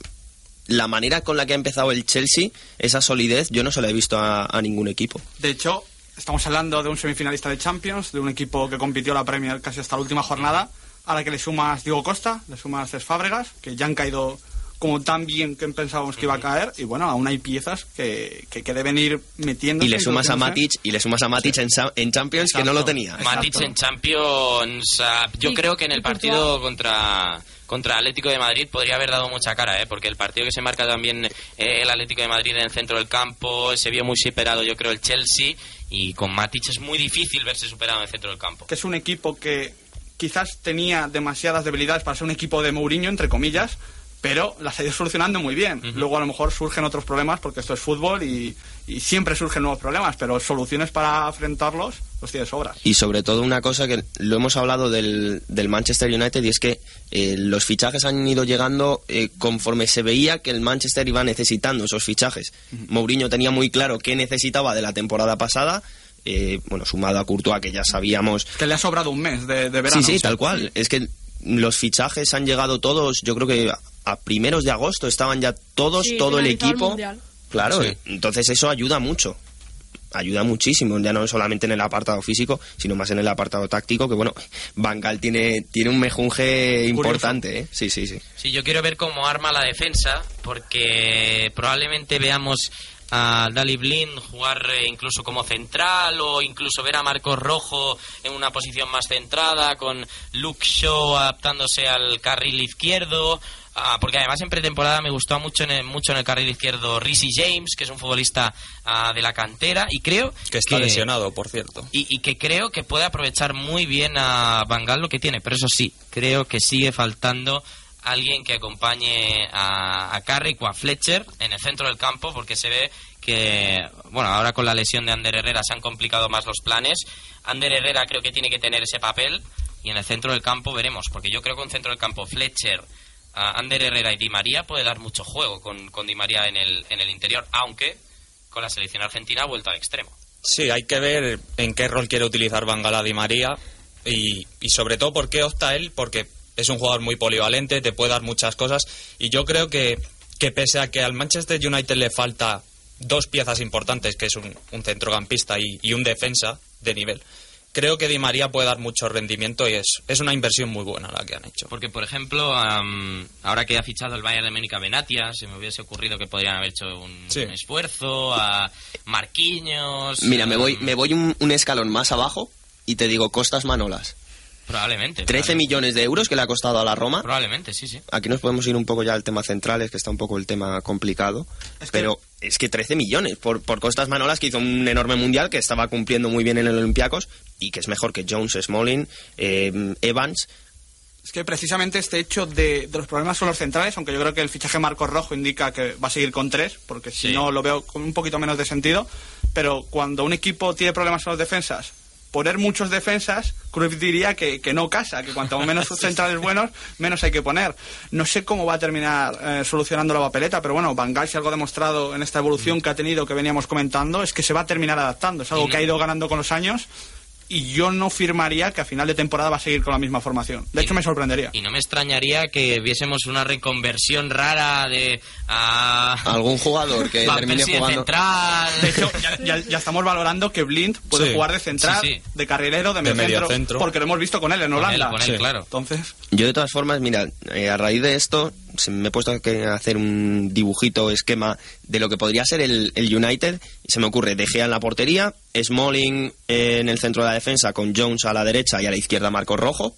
la manera con la que ha empezado el Chelsea, esa solidez, yo no se la he visto a, ningún equipo. De hecho, estamos hablando de un semifinalista de Champions, de un equipo que compitió la Premier casi hasta la última jornada, a la que le sumas Diego Costa, le sumas Fábregas, que ya han caído como tan bien que pensábamos que iba a caer, y bueno, aún hay piezas que, que, que deben ir metiendo. Y le sumas a Matic, y le sumas a Matic en, Sa- en Champions que no lo tenía. Matic en Champions, ah, yo Y- creo que en el partido contra contra Atlético de Madrid podría haber dado mucha cara, ¿eh? porque el partido que se marca también eh, el Atlético de Madrid en el centro del campo se vio muy superado, yo creo, el Chelsea, y con Matic es muy difícil verse superado en el centro del campo. que es un equipo que quizás tenía demasiadas debilidades para ser un equipo de Mourinho, entre comillas, pero las ha ido solucionando muy bien. Luego a lo mejor surgen otros problemas porque esto es fútbol y, y siempre surgen nuevos problemas, pero soluciones para afrontarlos los tiene sobras. Y sobre todo una cosa que lo hemos hablado del, del Manchester United y es que eh, los fichajes han ido llegando eh, conforme se veía que el Manchester iba necesitando esos fichajes. Mourinho tenía muy claro qué necesitaba de la temporada pasada, eh, bueno, sumado a Courtois que ya sabíamos Que le ha sobrado un mes de, de verano. Sí, sí, tal cual. Es que los fichajes han llegado todos, yo creo que a- primeros de agosto estaban ya todos, Sí, todo el el equipo. Mundial. claro, Sí. entonces eso ayuda mucho. Ayuda muchísimo, ya no solamente en el apartado físico, sino más en el apartado táctico, que bueno, Bangal tiene, tiene un mejunje importante, ¿eh? Sí, sí, sí. Sí, yo quiero ver cómo arma la defensa, porque probablemente veamos a Dali Blind jugar eh, incluso como central o incluso ver a Marcos Rojo en una posición más centrada, con Luke Shaw adaptándose al carril izquierdo. Ah, porque además en pretemporada me gustó mucho en el, mucho en el carril izquierdo Risi James, que es un futbolista ah, de la cantera, y creo Que está lesionado, por cierto. y, y que creo que puede aprovechar muy bien a Bangal lo que tiene. Pero eso sí, creo que sigue faltando alguien que acompañe a, a Carrick o a Fletcher en el centro del campo, porque se ve que, bueno, ahora con la lesión de Ander Herrera se han complicado más los planes. Ander Herrera creo que tiene que tener ese papel y en el centro del campo veremos, porque yo creo que un centro del campo Fletcher, a Ander Herrera y Di María puede dar mucho juego con, con Di María en el, en el interior, aunque con la selección argentina ha vuelto al extremo. Sí, hay que ver en qué rol quiere utilizar Bangala Di María y, y sobre todo por qué opta él, porque es un jugador muy polivalente, te puede dar muchas cosas y yo creo que, que pese a que al Manchester United le falta dos piezas importantes, que es un, un centrocampista y, y un defensa de nivel, creo que Di María puede dar mucho rendimiento y es, es una inversión muy buena la que han hecho. Porque, por ejemplo, am, ahora que ha fichado el Bayern de Múnich a Benatia, se me hubiese ocurrido que podrían haber hecho un, Sí. un esfuerzo a Marquinhos. Mira, me voy, me voy un, un escalón más abajo y te digo Costas Manolas. Probablemente. 13 probablemente. millones de euros que le ha costado a la Roma. Probablemente, sí, sí. Aquí nos podemos ir un poco ya al tema central, es que está un poco el tema complicado. Es que- pero es que 13 millones por, por Costas Manolas, que hizo un enorme mundial, que estaba cumpliendo muy bien en el Olympiacos y que es mejor que Jones, Smalling, eh, Evans. Es que precisamente este hecho de, de los problemas con los centrales, aunque yo creo que el fichaje Marcos Rojo indica que va a seguir con tres, porque si Sí. no lo veo con un poquito menos de sentido, pero cuando un equipo tiene problemas con las defensas poner muchos defensas, Cruyff diría que, que no casa, que cuanto menos [laughs] centrales buenos, menos hay que poner. No sé cómo va a terminar eh, solucionando la papeleta, pero bueno, Van Gaal, si algo ha demostrado en esta evolución que ha tenido, que veníamos comentando, es que se va a terminar adaptando. Es algo que ha ido ganando con los años y yo no firmaría que a final de temporada va a seguir con la misma formación. De hecho, me sorprendería. Y no me extrañaría que viésemos una reconversión rara de a Algún jugador que Van termine Persie de jugando. central. De hecho, ya, ya- ya estamos valorando que Blind puede Sí. jugar de central, Sí, sí. de carrilero, de, De mediocentro, mediocentro. porque lo hemos visto con él en Con él, Holanda. con él, claro. Entonces, Yo de todas formas, mira, eh, a raíz de esto se me he puesto a hacer un dibujito, esquema de lo que podría ser el, el United se me ocurre De Gea en la portería, Smalling en el centro de la defensa con Jones a la derecha y a la izquierda Marco Rojo.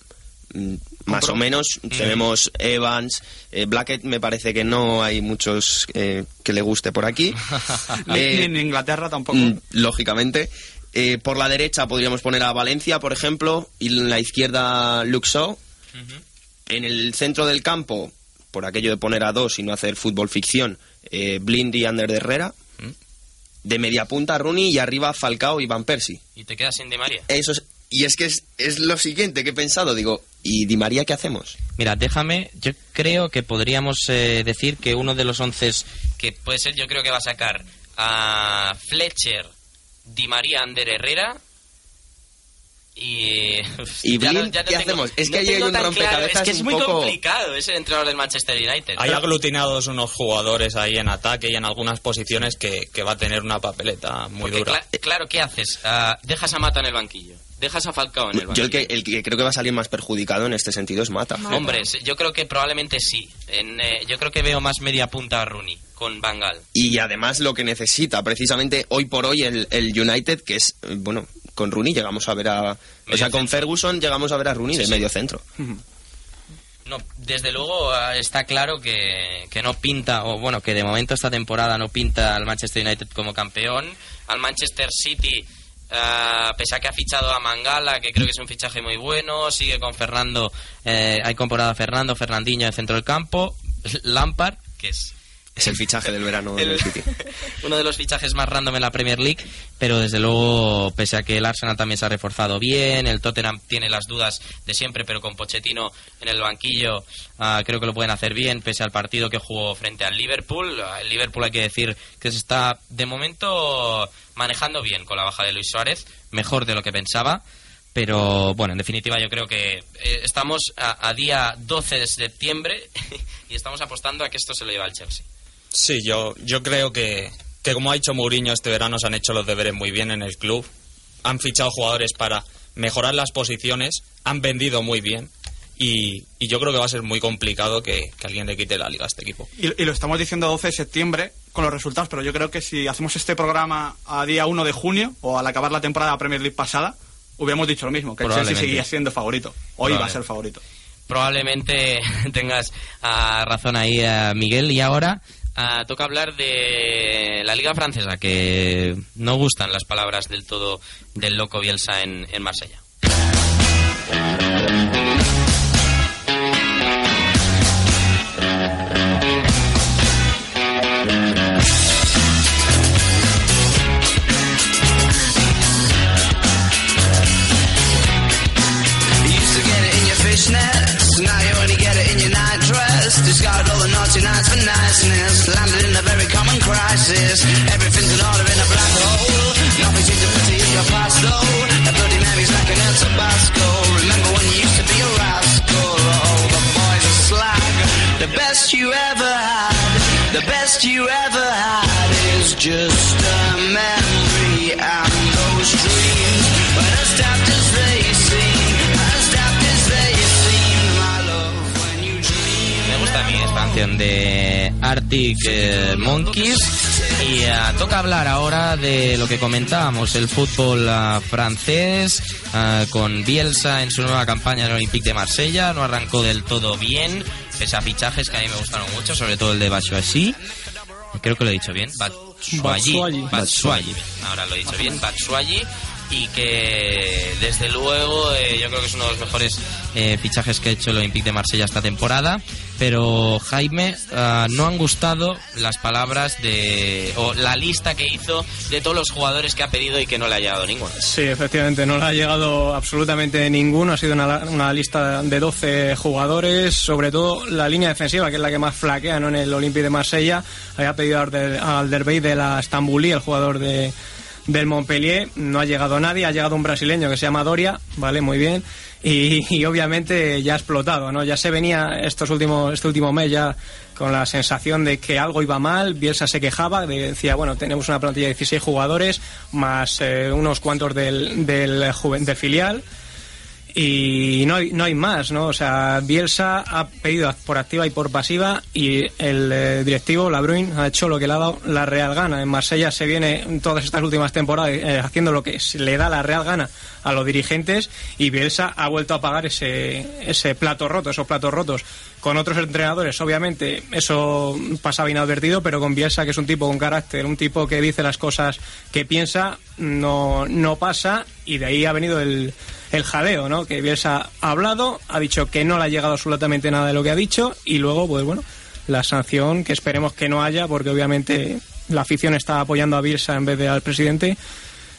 Mm, Más o menos tenemos Evans, eh, Blackett me parece que no hay muchos eh, que le guste por aquí. [laughs] Eh, en Inglaterra tampoco. Mm, lógicamente. Eh, por la derecha podríamos poner a Valencia, por ejemplo, y en la izquierda Luxo. En el centro del campo, por aquello de poner a dos y no hacer fútbol ficción, eh, Blind y Ander de Herrera. De media punta Rooney y arriba Falcao y Van Persie. Y te quedas sin Di María. Eso es, y es que es, es lo siguiente que he pensado. Digo, ¿y Di María qué hacemos? Mira, déjame, yo creo que podríamos eh, decir que uno de los once que puede ser, yo creo que va a sacar a Fletcher, Di María, Ander Herrera y... [laughs] ¿Y Ya no- Blind ya no qué tengo- hacemos? Es no que ahí hay un tan claro, rompecabezas Es que es un muy poco- complicado ese entrenador del Manchester United. Hay aglutinados unos jugadores ahí en ataque y en algunas posiciones que, que va a tener una papeleta muy Porque, dura. cla- claro, ¿qué haces? Ah, dejas a Mata en el banquillo. Dejas a Falcao en el banquillo. Yo el que, el que creo que va a salir más perjudicado en este sentido es Mata. Hombre, sí, yo creo que probablemente sí. En, eh, yo creo que veo más media punta a Rooney con Bangal. Y además lo que necesita precisamente hoy por hoy el, el United, que es, eh, bueno, con Rooney llegamos a ver a... O sea, con. Ferguson llegamos a ver a Rooney Sí, de sí. medio centro. [laughs] No, desde luego ah, está claro que, que no pinta, o bueno, que de momento esta temporada no pinta al Manchester United como campeón. Al Manchester City, ah, pese a que ha fichado a Mangala, que creo que es un fichaje muy bueno, sigue con Fernando, eh, hay comparado a Fernando, Fernandinho en centro del campo, [laughs] Lampard, que es Es el fichaje del verano el- del City. [laughs] uno de los fichajes más random en la Premier League, pero desde luego, pese a que el Arsenal también se ha reforzado bien, el Tottenham tiene las dudas de siempre, pero con Pochettino en el banquillo ah, creo que lo pueden hacer bien, pese al partido que jugó frente al Liverpool. El Liverpool hay que decir que se está de momento manejando bien con la baja de Luis Suárez, mejor de lo que pensaba. Pero bueno, en definitiva yo creo que eh, estamos a, a día 12 de septiembre [laughs] y estamos apostando a que esto se lo lleva al Chelsea. Sí, yo, yo creo que, que como ha dicho Mourinho este verano se han hecho los deberes muy bien en el club. Han fichado jugadores para mejorar las posiciones, han vendido muy bien y, y yo creo que va a ser muy complicado que, que alguien le quite la liga a este equipo. Y, y lo estamos diciendo 12 de septiembre con los resultados, pero yo creo que si hacemos este programa a día 1 de junio o al acabar la temporada Premier League pasada, hubiéramos dicho lo mismo, que el Chelsea seguía siendo favorito. Hoy va a ser favorito. probablemente [laughs] tengas ah, razón ahí, ah, Miguel. Y ahora ah, toca hablar de la Liga Francesa, que no gustan las palabras del todo del loco Bielsa en, en Marsella. Now you only get it in your night dress. Discarded all the naughty nights for niceness, best you ever had, the best you ever had is just a memory and those dreams. They. Me gusta a mí de Arctic eh, Monkeys. Y ah, toca hablar ahora de lo que comentábamos, el fútbol ah, francés, con Bielsa en su nueva campaña en el Olympique de Marsella. No arrancó del todo bien, pese a fichajes que a mí me gustaron mucho, sobre todo el de Batshuayi. Creo que lo he dicho bien, Batshuayi. Batshuayi. Ahora lo he dicho bien, Batshuayi. Y que desde luego, eh, yo creo que es uno de los mejores eh, fichajes que ha hecho el Olympique de Marsella esta temporada. Pero Jaime, ah, no han gustado las palabras de. o la lista que hizo de todos los jugadores que ha pedido y que no le ha llegado ninguno. Sí, efectivamente, no le ha llegado absolutamente ninguno. Ha sido una, lista de 12 jugadores, sobre todo la línea defensiva, que es la que más flaquea ¿no? en el Olympique de Marsella. Había pedido al Alder- de la Stambulí, el jugador de, del Montpellier. No ha llegado nadie, ha llegado un brasileño que se llama Doria, ¿vale? Muy bien. Y, obviamente ya ha explotado, ¿no? Ya se venía estos últimos, este último mes ya con la sensación de que algo iba mal. Bielsa se quejaba, de- decía, bueno, tenemos una plantilla de 16 jugadores más eh, unos cuantos del, del, del filial y no hay, no hay más, ¿no? O sea, Bielsa ha pedido por activa y por pasiva y el eh, directivo, Labruin, ha hecho lo que le ha dado la real gana. En Marsella se viene en todas estas últimas temporadas eh, haciendo lo que le da la real gana a los dirigentes y Bielsa ha vuelto a pagar ese, ese plato roto, esos platos rotos. Con otros entrenadores, obviamente, eso pasaba inadvertido, pero con Bielsa, que es un tipo con carácter, un tipo que dice las cosas que piensa, no, no pasa y de ahí ha venido el, el jaleo, ¿no? Que Bielsa ha hablado, ha dicho que no le ha llegado absolutamente nada de lo que ha dicho y luego, pues bueno, la sanción que esperemos que no haya porque obviamente la afición está apoyando a Bielsa en vez de al presidente.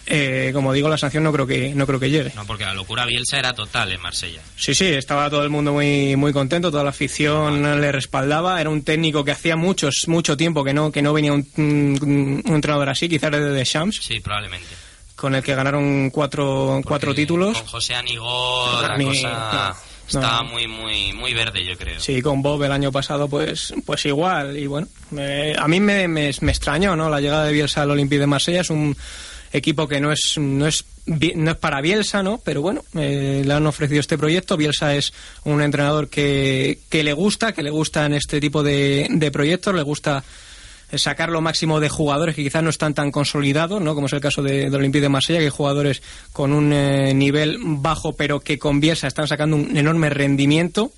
Eh, como digo, la sanción no creo que no creo que llegue. No, porque la locura Bielsa era total en Marsella. Sí, sí, estaba todo el mundo muy muy contento, toda la afición le respaldaba. Era un técnico que hacía muchos mucho tiempo que no que no venía un, un- un entrenador así, quizás desde Deschamps, Sí, probablemente. con el que ganaron cuatro cuatro títulos. Con José Anigó la Ni- cosa no, estaba muy, muy, muy verde, yo creo. Sí, con Bob el año pasado, pues, pues igual. Y bueno, me- a mí me, me, me extrañó, ¿no? La llegada de Bielsa al Olympique de Marsella es un equipo que no es, no es, no es para Bielsa, ¿no? Pero bueno, eh, le han ofrecido este proyecto. Bielsa es un entrenador que, que le gusta, que le gustan este tipo de, de proyectos, le gusta sacar lo máximo de jugadores que quizás no están tan consolidados, ¿no? como es el caso de, del Olympique de Marsella, que hay jugadores con un eh, nivel bajo, pero que con Bielsa están sacando un enorme rendimiento.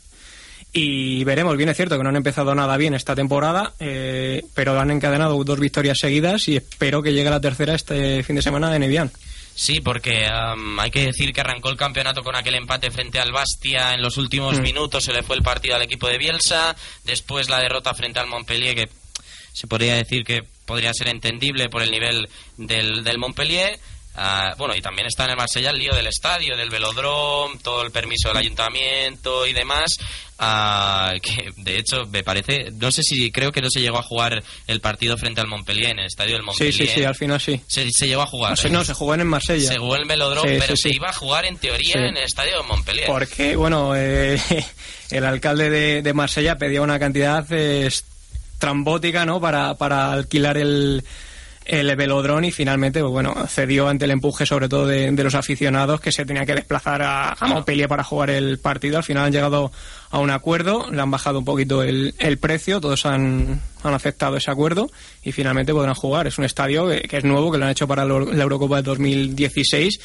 Y veremos, bien es cierto que no han empezado nada bien esta temporada, eh, pero han encadenado dos victorias seguidas y espero que llegue la tercera este fin de semana en Evian. Sí, porque am, hay que decir que arrancó el campeonato con aquel empate frente al Bastia en los últimos Mm. minutos, se le fue el partido al equipo de Bielsa, después la derrota frente al Montpellier, que se podría decir que podría ser entendible por el nivel del, del Montpellier. Ah, bueno, y también está en el Marsella el lío del estadio, del velodrome, todo el permiso del ayuntamiento y demás. ah, que de hecho me parece, no sé si creo que no se llegó a jugar el partido frente al Montpellier en el estadio del Sí, Montpellier. sí, sí, al final sí. Se, se llegó a jugar. No, se- ¿eh? no, se jugó en Marsella. Se jugó en el velodrome, Sí, pero sí, se sí. iba a jugar en teoría Sí. en el estadio de Montpellier. Porque, bueno, eh, [laughs] el alcalde de, de Marsella pedía una cantidad eh, estrambótica, ¿no? Para, para alquilar el, el velodrón y finalmente, pues bueno, cedió ante el empuje sobre todo de, de los aficionados que se tenían que desplazar a, a Montpellier para jugar el partido. Al final han llegado a un acuerdo, le han bajado un poquito el, el precio, todos han, han aceptado ese acuerdo y finalmente podrán jugar. Es un estadio que, que es nuevo, que lo han hecho para la la Eurocopa de 2016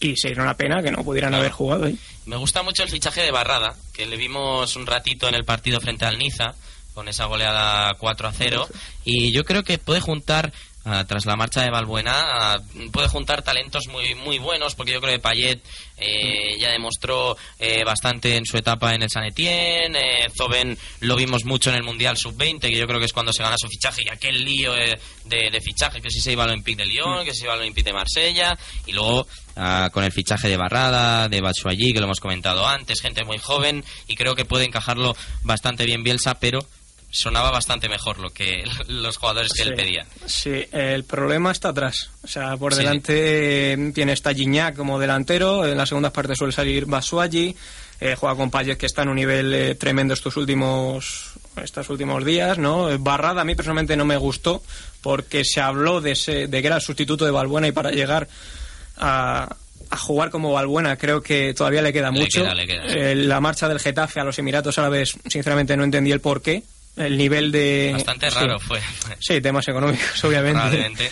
y sería una pena que no pudieran haber jugado ahí. Me gusta mucho el fichaje de Barrada, que le vimos un ratito en el partido frente al Niza, con esa goleada 4 a 0. Y yo creo que puede juntar, ah, tras la marcha de Balbuena, ah, puede juntar talentos muy muy buenos, porque yo creo que Payet eh, ya demostró eh, bastante en su etapa en el San Etienne. Eh, Zoben lo vimos mucho en el Mundial Sub-20, que yo creo que es cuando se gana su fichaje y aquel lío eh, de, de fichaje, que si se iba al Olympique de Lyon, que si se iba al Olympique de Marsella. Y luego ah, con el fichaje de Barrada, de Batshuayi, que lo hemos comentado antes, gente muy joven, y creo que puede encajarlo bastante bien Bielsa, pero sonaba bastante mejor lo que [laughs] los jugadores que él Sí, pedía. Sí, el problema está atrás. O sea, por Sí. delante eh, tiene esta Gignac como delantero, en las segundas partes suele salir Basuagi, eh, juega con Payet que está en un nivel eh, tremendo estos últimos estos últimos días, ¿no? Barrada a mí personalmente no me gustó porque se habló de, ese, de que era el sustituto de Balbuena y para llegar a, a jugar como Balbuena creo que todavía le queda Le mucho. queda, le queda. Eh, la marcha del Getafe a los Emiratos Árabes, sinceramente no entendí el porqué. El nivel de... Bastante sí. raro fue. Sí, temas económicos, [laughs] obviamente. Probablemente.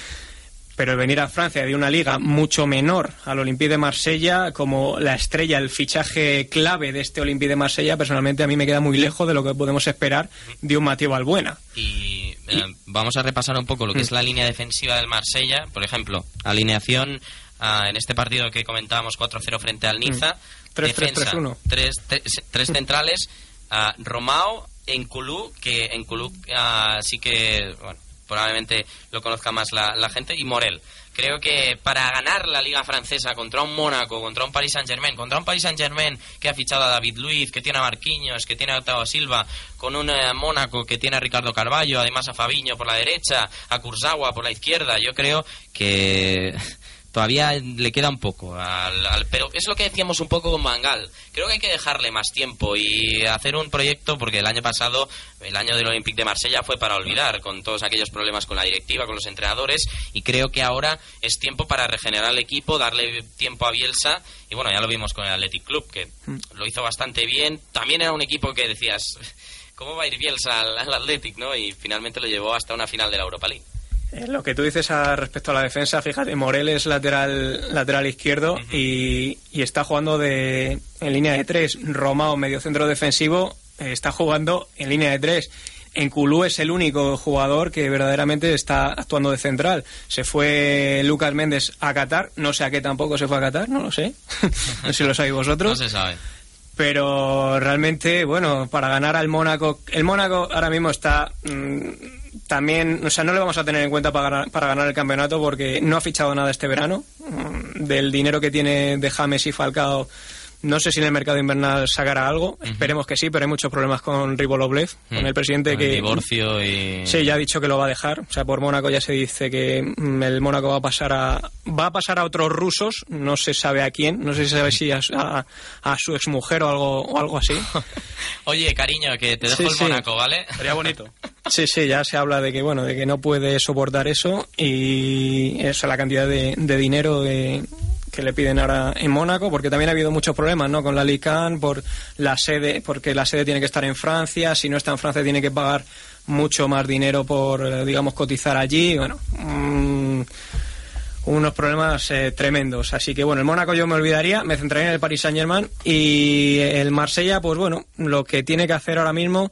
Pero el venir a Francia de una liga mucho menor al Olympique de Marsella, como la estrella, el fichaje clave de este Olympique de Marsella, personalmente a mí me queda muy lejos de lo que podemos esperar de un Mateo Balbuena. Y eh, vamos a repasar un poco lo que es la línea defensiva del Marsella. Por ejemplo, alineación ah, en este partido que comentábamos 4-0 frente al Niza. Mm. 3-3, Defensa, 3-1. tres, tres- tres centrales, ah, Romao, Enculú, que Enculú ah, sí que, bueno, probablemente lo conozca más la, gente, y Morel. Creo que para ganar la Liga Francesa contra un Mónaco, contra un Paris Saint-Germain, contra un Paris Saint-Germain que ha fichado a David Luiz, que tiene a Marquinhos, que tiene a Octavio Silva, con un eh, Mónaco que tiene a Ricardo Carballo, además a Fabiño por la derecha, a Kurzawa por la izquierda, yo creo que todavía le queda un poco. al- al- pero es lo que decíamos un poco con Mangal. Creo que hay que dejarle más tiempo y hacer un proyecto, porque el año pasado, el año del Olympique de Marsella, fue para olvidar, con todos aquellos problemas con la directiva, con los entrenadores, y creo que ahora es tiempo para regenerar el equipo, darle tiempo a Bielsa, y bueno, ya lo vimos con el Athletic Club, que lo hizo bastante bien. También era un equipo que decías, [laughs] ¿cómo va a ir Bielsa al, al Athletic, no? Y finalmente lo llevó hasta una final de la Europa League. Eh, Lo que tú dices a, respecto a la defensa, fíjate, Morel es lateral, lateral izquierdo y, y está jugando de, en línea de tres. Romao, medio centro defensivo, eh, está jugando en línea de tres. En Culú es el único jugador que verdaderamente está actuando de central. Se fue Lucas Méndez a Qatar, no sé a qué tampoco se fue a Qatar, no lo sé. [laughs] no sé si lo sabéis No vosotros. se sabe. Pero realmente, bueno, para ganar al Mónaco, el Mónaco ahora mismo está mm, también, o sea, no le vamos a tener en cuenta para para ganar el campeonato porque no ha fichado nada este verano. Mm, Del dinero que tiene de James y Falcao, no sé si en el mercado invernal sacará algo. Esperemos que sí, pero hay muchos problemas con Ribolovlev, con Mm. el presidente Con que el divorcio y... Sí, ya ha dicho que lo va a dejar. O sea, por Mónaco ya se dice que mm, el Mónaco va a pasar a va a pasar a otros rusos. No se sabe a quién. No sé si se sabe si a, a, a su exmujer o algo o algo así. [laughs] Oye, cariño, que te dejo Sí, el sí. Mónaco, ¿vale? Sería bonito. [laughs] Sí, sí, ya se habla de que bueno, de que no puede soportar eso y esa la cantidad de, de dinero de- que le piden ahora en Mónaco, porque también ha habido muchos problemas, ¿no? Con la Lican, por la sede, porque la sede tiene que estar en Francia, si no está en Francia tiene que pagar mucho más dinero por, eh, digamos, cotizar allí, bueno. mm, unos problemas eh, tremendos. Así que bueno, el Mónaco yo me olvidaría, me centraría en el Paris Saint Germain y el Marsella, pues bueno, lo que tiene que hacer ahora mismo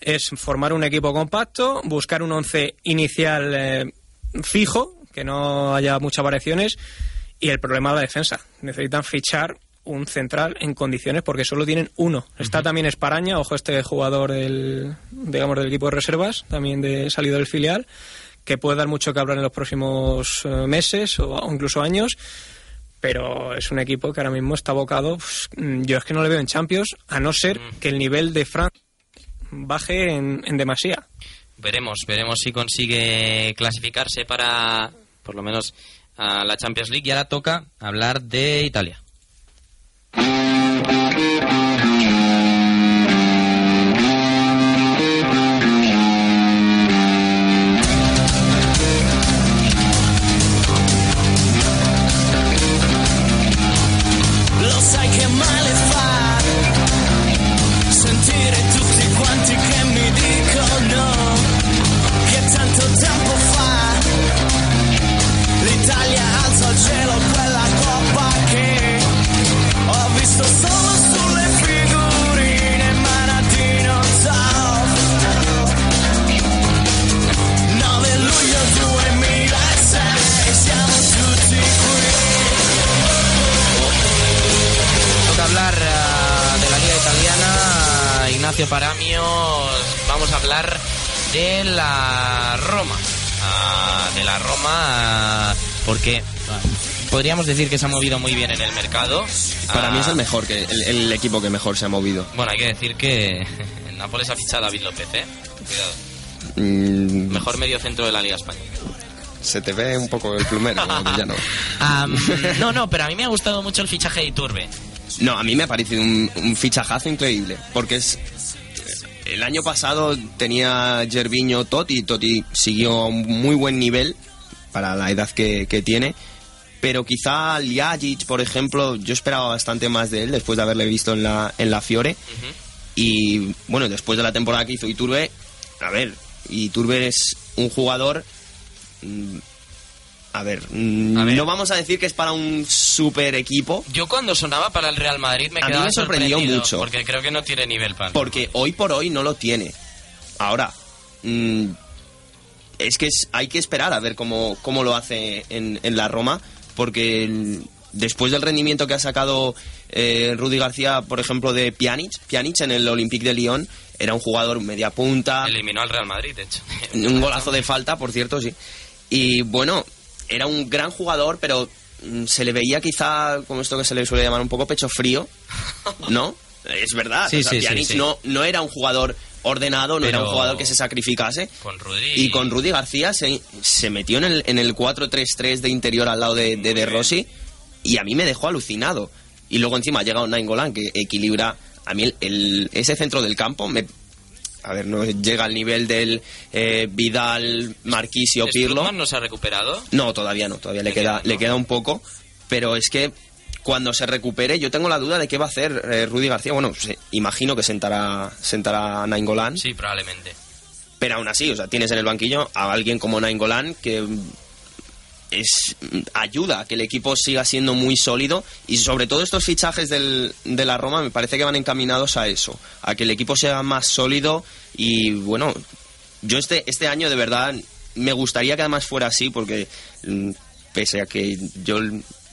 es formar un equipo compacto, buscar un once inicial eh, fijo, que no haya muchas variaciones, y el problema es la defensa. Necesitan fichar un central en condiciones porque solo tienen uno. Está también Esparaña, ojo este jugador del, digamos, del equipo de reservas, también de salido del filial, que puede dar mucho que hablar en los próximos eh, meses o, incluso años. Pero es un equipo que ahora mismo está abocado. pues, mm, yo es que no le veo en Champions, a no ser que el nivel de Francia baje en, en demasía. Veremos, veremos si consigue clasificarse para, por lo menos, a la Champions League. Y ahora toca hablar de Italia. Italiana. Ignacio Paramio, vamos a hablar de la Roma. Ah, de la Roma, ah, porque ah, podríamos decir que se ha movido muy bien en el mercado. Para mí es Ah, el mejor, que el, el equipo que mejor se ha movido. Bueno, hay que decir que el Nápoles ha fichado a David López, ¿eh? Cuidado. Mm, Mejor medio centro de la Liga Española. se te ve un poco el plumero, [laughs] ¿no? ya no. No, no, pero a mí me ha gustado mucho el fichaje de Iturbe. No, a mí me ha parecido un, un fichajazo increíble, porque es... El año pasado tenía Gerviño Totti, Totti siguió a un muy buen nivel para la edad que, que tiene, pero quizá Ljajic, por ejemplo, yo esperaba bastante más de él después de haberle visto en la, en la Fiore, y bueno, después de la temporada que hizo Iturbe, a ver, Iturbe es un jugador... mm, A ver, A ver. no vamos a decir que es para un super equipo, Yo cuando sonaba para el Real Madrid me A mí quedaba me sorprendió mucho. Porque creo que no tiene nivel para. Porque hoy por hoy no lo tiene. Ahora, mm, es que es- hay que esperar a ver cómo, cómo lo hace en, en la Roma, porque después del rendimiento que ha sacado eh, Rudy García, por ejemplo, de Pjanic, Pjanic en el Olympique de Lyon, era un jugador media punta, Eliminó al Real Madrid, de hecho. un golazo de falta, por cierto, sí. Y bueno, era un gran jugador, pero mm, se le veía quizá, como esto que se le suele llamar, un poco pecho frío, [laughs] ¿no? Es verdad, Sí, o sea, sí, sí, Pjanic sí. No, no era un jugador ordenado, no era un jugador que se sacrificase. Con Rudy. Y con Rudy García se, se metió en el, en el 4-3-3 de interior al lado de, de, de Rossi y a mí me dejó alucinado. Y luego encima ha llegado Nainggolan que equilibra... A mí el, el- ese centro del campo me... A ver, no llega al nivel del eh, Vidal, Marquisio, Pirlo. No se ha recuperado. No, todavía no, todavía le, Le queda, queda, ¿no? le queda un poco. Pero es que cuando se recupere, yo tengo la duda de qué va a hacer eh, Rudy García. Bueno, se- imagino que sentará, sentará a Nainggolan. Sí, probablemente. Pero aún así, o sea, tienes en el banquillo a alguien como Nainggolan que es ayuda a que el equipo siga siendo muy sólido y sobre todo estos fichajes del, de la Roma me parece que van encaminados a eso, a que el equipo sea más sólido y bueno, yo este, este año de verdad me gustaría que además fuera así porque mm, pese a que yo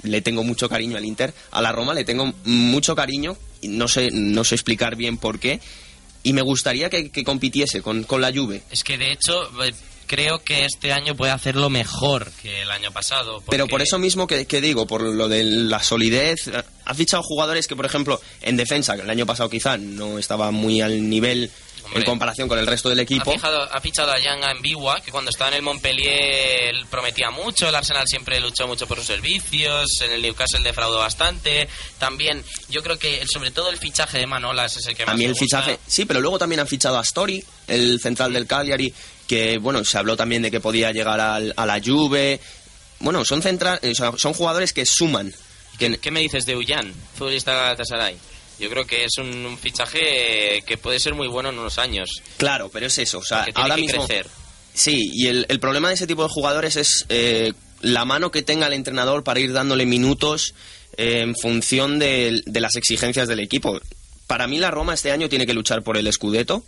le tengo mucho cariño al Inter, a la Roma le tengo mucho cariño no sé, no sé explicar bien por qué y me gustaría que, que compitiese con, con la Juve. Es que de hecho eh, creo que este año puede hacerlo mejor que el año pasado. Pero por eso mismo que, que digo, por lo de la solidez, ha fichado jugadores que, por ejemplo, en defensa, que el año pasado quizá no estaba muy al nivel Hombre. en comparación con el resto del Ha, equipo. fijado- ha fichado a Yanga en Biwa, que cuando estaba en el Montpellier él prometía mucho, el Arsenal siempre luchó mucho por sus servicios, en el Newcastle defraudó bastante. También, yo creo que sobre todo el fichaje de Manolas es el que más A mí el gusta. fichaje, sí, pero luego también han fichado a Story, el central del Cagliari, que bueno, se habló también de que podía llegar al- a la Juve. Bueno, son central, eh, son jugadores que suman. ¿Qué me dices de Ullan, futbolista de Galatasaray? Yo creo que es un, un fichaje que puede ser muy bueno en unos años. claro, pero es eso, o sea, tiene ahora que mismo crecer. Sí, y el, el problema de ese tipo de jugadores es eh, la mano que tenga el entrenador para ir dándole minutos eh, en función de, de las exigencias del equipo. Para mí la Roma este año tiene que luchar por el Scudetto.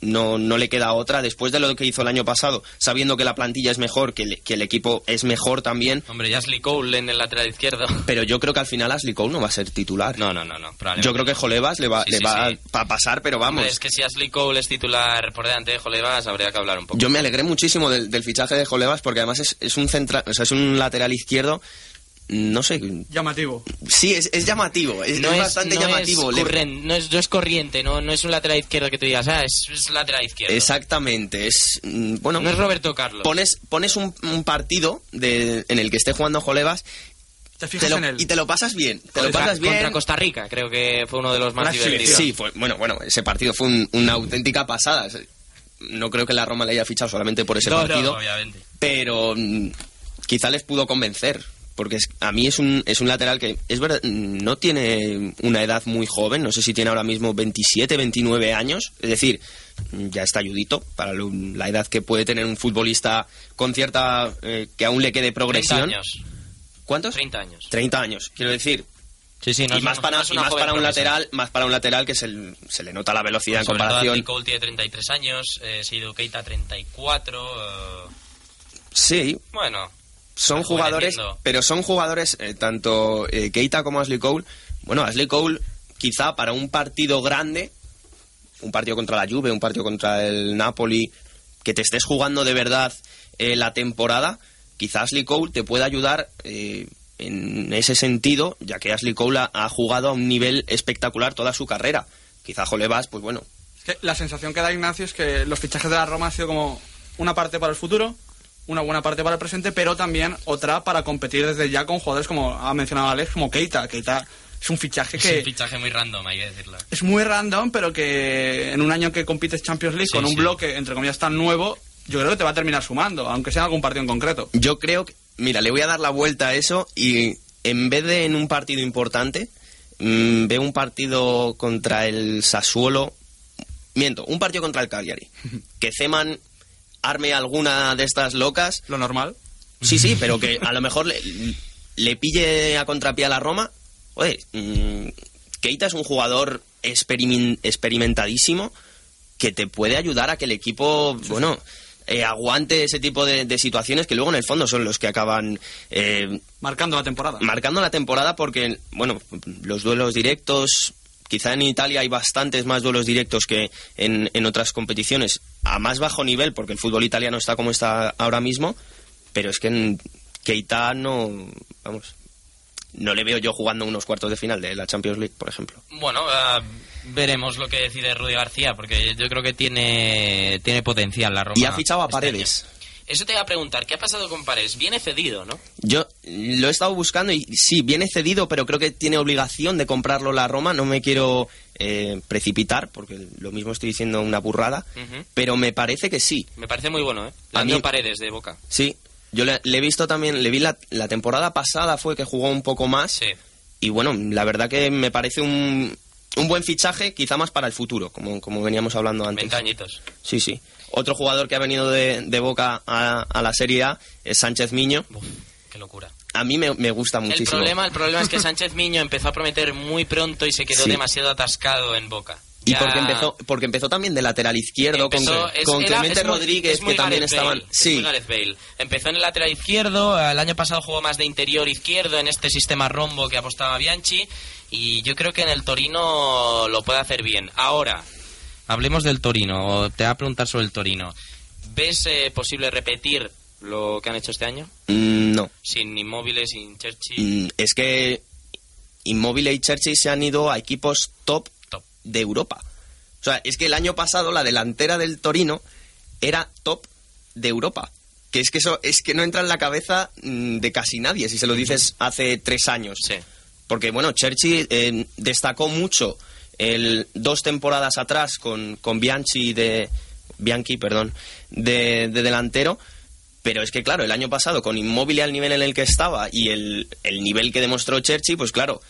No, no le queda otra. Después de lo que hizo el año pasado, sabiendo que la plantilla es mejor, que el, que el equipo es mejor también. Hombre, Ashley Cole en el lateral izquierdo. [laughs] Pero yo creo que al final Ashley Cole no va a ser titular. No, no, no, no. yo creo que. Jolevas le va, Sí, le sí, va sí. a pasar, pero vamos. Hombre, es que si Ashley Cole es titular por delante de Jolevas, habría que hablar un poco. Yo me alegré muchísimo del, del fichaje de Jolevas porque además es, es un central, o sea, es un lateral izquierdo, no sé, Llamativo. sí, es, es llamativo, es, no es bastante no llamativo. Es corren- no, es, no es corriente, no, no es un lateral izquierdo que tú digas, ah, es, es lateral izquierdo. Exactamente, es mm, bueno. No es Roberto Carlos. Pones, pones un, un partido de, en el que esté jugando Jolevas Te fijas te lo- en él. y te lo pasas bien, te lo Contra- pasas bien. Contra Costa Rica, creo que fue uno de los más Una divertidos. Sí, fue, bueno, bueno, ese partido fue un- una auténtica pasada. No creo que la Roma le haya fichado solamente por ese No, no, partido. obviamente. pero mm, quizá les pudo convencer porque es- a mí es un, es un lateral que es verdad no tiene una edad muy joven no sé si tiene ahora mismo 27 29 años es decir ya está ayudito para lo- la edad que puede tener un futbolista con cierta eh, que aún le quede 30 progresión años. ¿cuántos? 30 años. 30 años quiero decir Sí, sí, no y es más para, no y más para un lateral más para un lateral que se, le- se le nota la velocidad en Sobre todo comparación Cole tiene 33 años, eh, Seidu Keita 34. eh, sí bueno, son jugadores, pero son jugadores, eh, tanto eh, Keita como Ashley Cole. Bueno, Ashley Cole, quizá para un partido grande, un partido contra la Juve, un partido contra el Napoli, que te estés jugando de verdad eh, la temporada, quizá Ashley Cole te pueda ayudar eh, en ese sentido, ya que Ashley Cole ha, ha jugado a un nivel espectacular toda su carrera. Quizá Jolevas, pues bueno, Es que la sensación que da Ignacio es que los fichajes de la Roma han sido como una parte para el futuro, una buena parte para el presente, pero también otra para competir desde ya con jugadores como ha mencionado Alex, como Keita. Keita es un fichaje es que un fichaje muy random, hay que decirlo. es muy random, pero que en un año que compites Champions League Sí, con un sí. bloque, entre comillas, tan nuevo, yo creo que te va a terminar sumando, aunque sea en algún partido en concreto. Yo creo que, mira, le voy a dar la vuelta a eso y en vez de en un partido importante, mm, veo un partido contra el Sassuolo, miento, un partido contra el Cagliari, [laughs] que Zeman arme alguna de estas locas, Lo normal. sí, sí, pero que a lo mejor le, le pille a contrapié a la Roma. Oye, mm, Keita es un jugador experimen- experimentadísimo que te puede ayudar a que el equipo, bueno, eh, aguante ese tipo de, de situaciones que luego en el fondo son los que acaban eh, Marcando la temporada. marcando la temporada porque, bueno, los duelos directos, quizá en Italia hay bastantes más duelos directos que en, en otras competiciones, a más bajo nivel, porque el fútbol italiano está como está ahora mismo, pero es que en Keita no, vamos, no le veo yo jugando unos cuartos de final de la Champions League, por ejemplo. Bueno, ah, veremos lo que decide Rudy García, porque yo creo que tiene, tiene potencial la Roma. Y ha fichado a este Paredes. Eso te iba a preguntar, ¿qué ha pasado con Paredes? Viene cedido, ¿no? Yo lo he estado buscando y sí, viene cedido, pero creo que tiene obligación de comprarlo la Roma. No me quiero eh, precipitar, porque lo mismo estoy diciendo una burrada, pero me parece que sí. Me parece muy bueno, ¿eh? A mí- Paredes de Boca. Sí, yo le, le he visto también, le vi la, la temporada pasada, fue que jugó un poco más. Sí. Y bueno, la verdad que me parece un, un buen fichaje, quizá más para el futuro, como, como veníamos hablando antes. 20 añitos. Sí, sí. Otro jugador que ha venido de, de Boca a, a la Serie A es Sánchez Miño. Uf, qué locura. A mí me, me gusta El muchísimo. problema, el problema es que Sánchez Miño empezó a prometer muy pronto y se quedó Sí. demasiado atascado en Boca. Y Ya- porque empezó, porque empezó también de lateral izquierdo Empezó- con, es- con era- Clemente es muy- Rodríguez, es muy que también Gareth estaban. Bale, es sí, Bale. Empezó en el lateral izquierdo, el año pasado jugó más de interior izquierdo en este sistema rombo que apostaba Bianchi y yo creo que en el Torino lo puede hacer bien. Ahora, hablemos del Torino, o te voy a preguntar sobre el Torino. ¿Ves eh, posible repetir lo que han hecho este año? Mm, no. Sin inmóviles, sin Churchill. Mm, es que Immobile y Churchill se han ido a equipos top, Top. de Europa. O sea, es que el año pasado la delantera del Torino era top de Europa. Que es que eso es que no entra en la cabeza mm, de casi nadie si se lo dices hace tres años. Sí. Porque bueno, Churchill eh, destacó mucho el, dos temporadas atrás con, con Bianchi de Bianchi, perdón, de, de delantero. Pero es que claro, el año pasado con Inmóvil al nivel en el que estaba y el, el nivel que demostró Churchill, pues claro,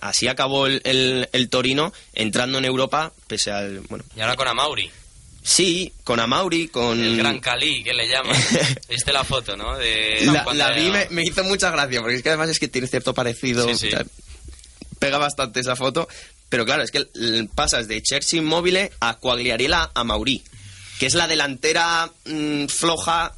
así acabó el, el- el Torino entrando en Europa, pese al bueno, Y ahora con Amauri, sí, con Amauri, con el gran Cali, que le llaman. [laughs] Viste la foto, ¿no? De la, la vi me, me hizo mucha gracia, porque es que además es que tiene cierto parecido. Sí, sí. o sea, pega bastante esa foto. Pero claro, es que pasas de Chelsea Immobile a Quagliarella a Mauri, que es la delantera mm, floja,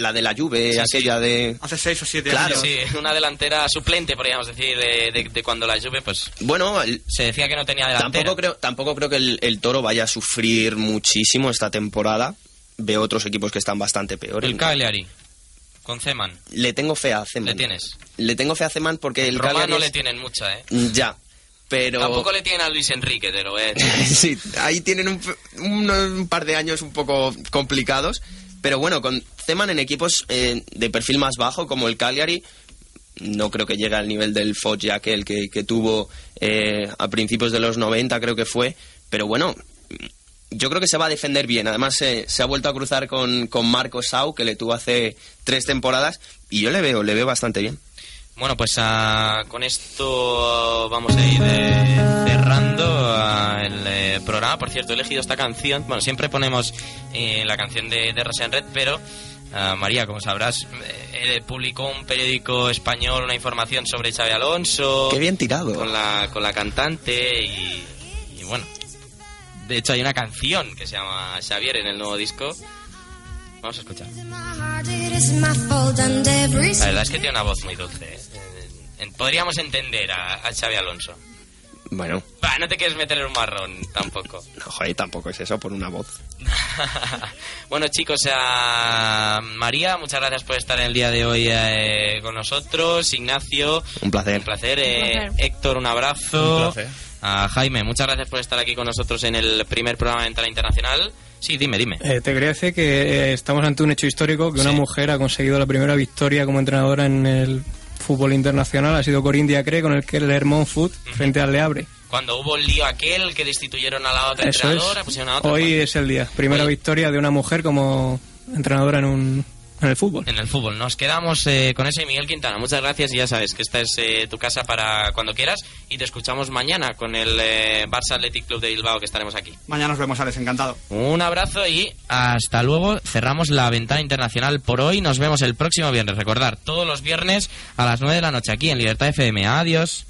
la de la Juve, Sí, aquella de... Hace seis o siete Claro. años. Sí, una delantera suplente, podríamos decir, de, de- de cuando la Juve, pues Bueno, el- se decía que no tenía delantera. tampoco creo, tampoco creo que el, el Toro vaya a sufrir muchísimo esta temporada. Veo otros equipos que están bastante peores. El Cagliari, con Zeman. Le tengo fe a Zeman. ¿Le tienes? Le tengo fe a Zeman porque el Roma Cagliari no es- le tienen mucha, ¿eh? Ya, pero... Tampoco le tienen a Luis Enrique, te lo decir. [laughs] sí, ahí tienen un, un- un par de años un poco complicados. Pero bueno, con Zeman en equipos eh, de perfil más bajo, como el Cagliari, no creo que llegue al nivel del Foggia, aquel que, que tuvo eh, a principios de los 90, creo que fue. Pero bueno, yo creo que se va a defender bien. Además, se, ha vuelto a cruzar con, con Sau, que le tuvo hace tres temporadas, y yo le veo, le veo bastante bien. Bueno, pues ah, con esto vamos a ir eh, cerrando ah, el eh, programa. Por cierto, he elegido esta canción. Bueno, siempre ponemos eh, la canción de, de Russian Red, pero ah, María, como sabrás, eh, publicó un periódico español una información sobre Xavi Alonso. Qué bien tirado. Con la, con la cantante y, y bueno. De hecho, hay una canción que se llama Xavier en el nuevo disco. Vamos a escuchar. La verdad es que tiene una voz muy dulce. ¿eh? Podríamos entender a, a Xavi Alonso. Bueno, Va, no te quieres meter en un marrón tampoco. no, joder, tampoco es eso por una voz. [laughs] bueno, chicos, a María, muchas gracias por estar en el día de hoy eh, con nosotros. Ignacio, Un placer. un placer. eh, Un placer. Héctor, un abrazo. Un placer. A Jaime, muchas gracias por estar aquí con nosotros en el primer programa de Ventana Internacional. Sí, dime, dime. Eh, te quería decir que eh, estamos ante un hecho histórico, que una Sí. mujer ha conseguido la primera victoria como entrenadora en el fútbol internacional, ha sido Corín Diacre con el que el Clermont Foot frente al Le Havre. Cuando hubo el lío aquel que destituyeron a la otra Eso entrenadora, es. pusieron a otra. Hoy pues, es el día. Primera Hoy- victoria de una mujer como entrenadora en un en el fútbol. En el fútbol. Nos quedamos eh, con ese Miguel Quintana. Muchas gracias y ya sabes que esta es eh, tu casa para cuando quieras y te escuchamos mañana con el eh, Barça Athletic Club de Bilbao que estaremos aquí. Mañana nos vemos, Alex, encantado. Un abrazo y hasta luego. Cerramos la ventana internacional por hoy. Nos vemos el próximo viernes. Recordar, todos los viernes a las 9 de la noche aquí en Libertad FM. Adiós.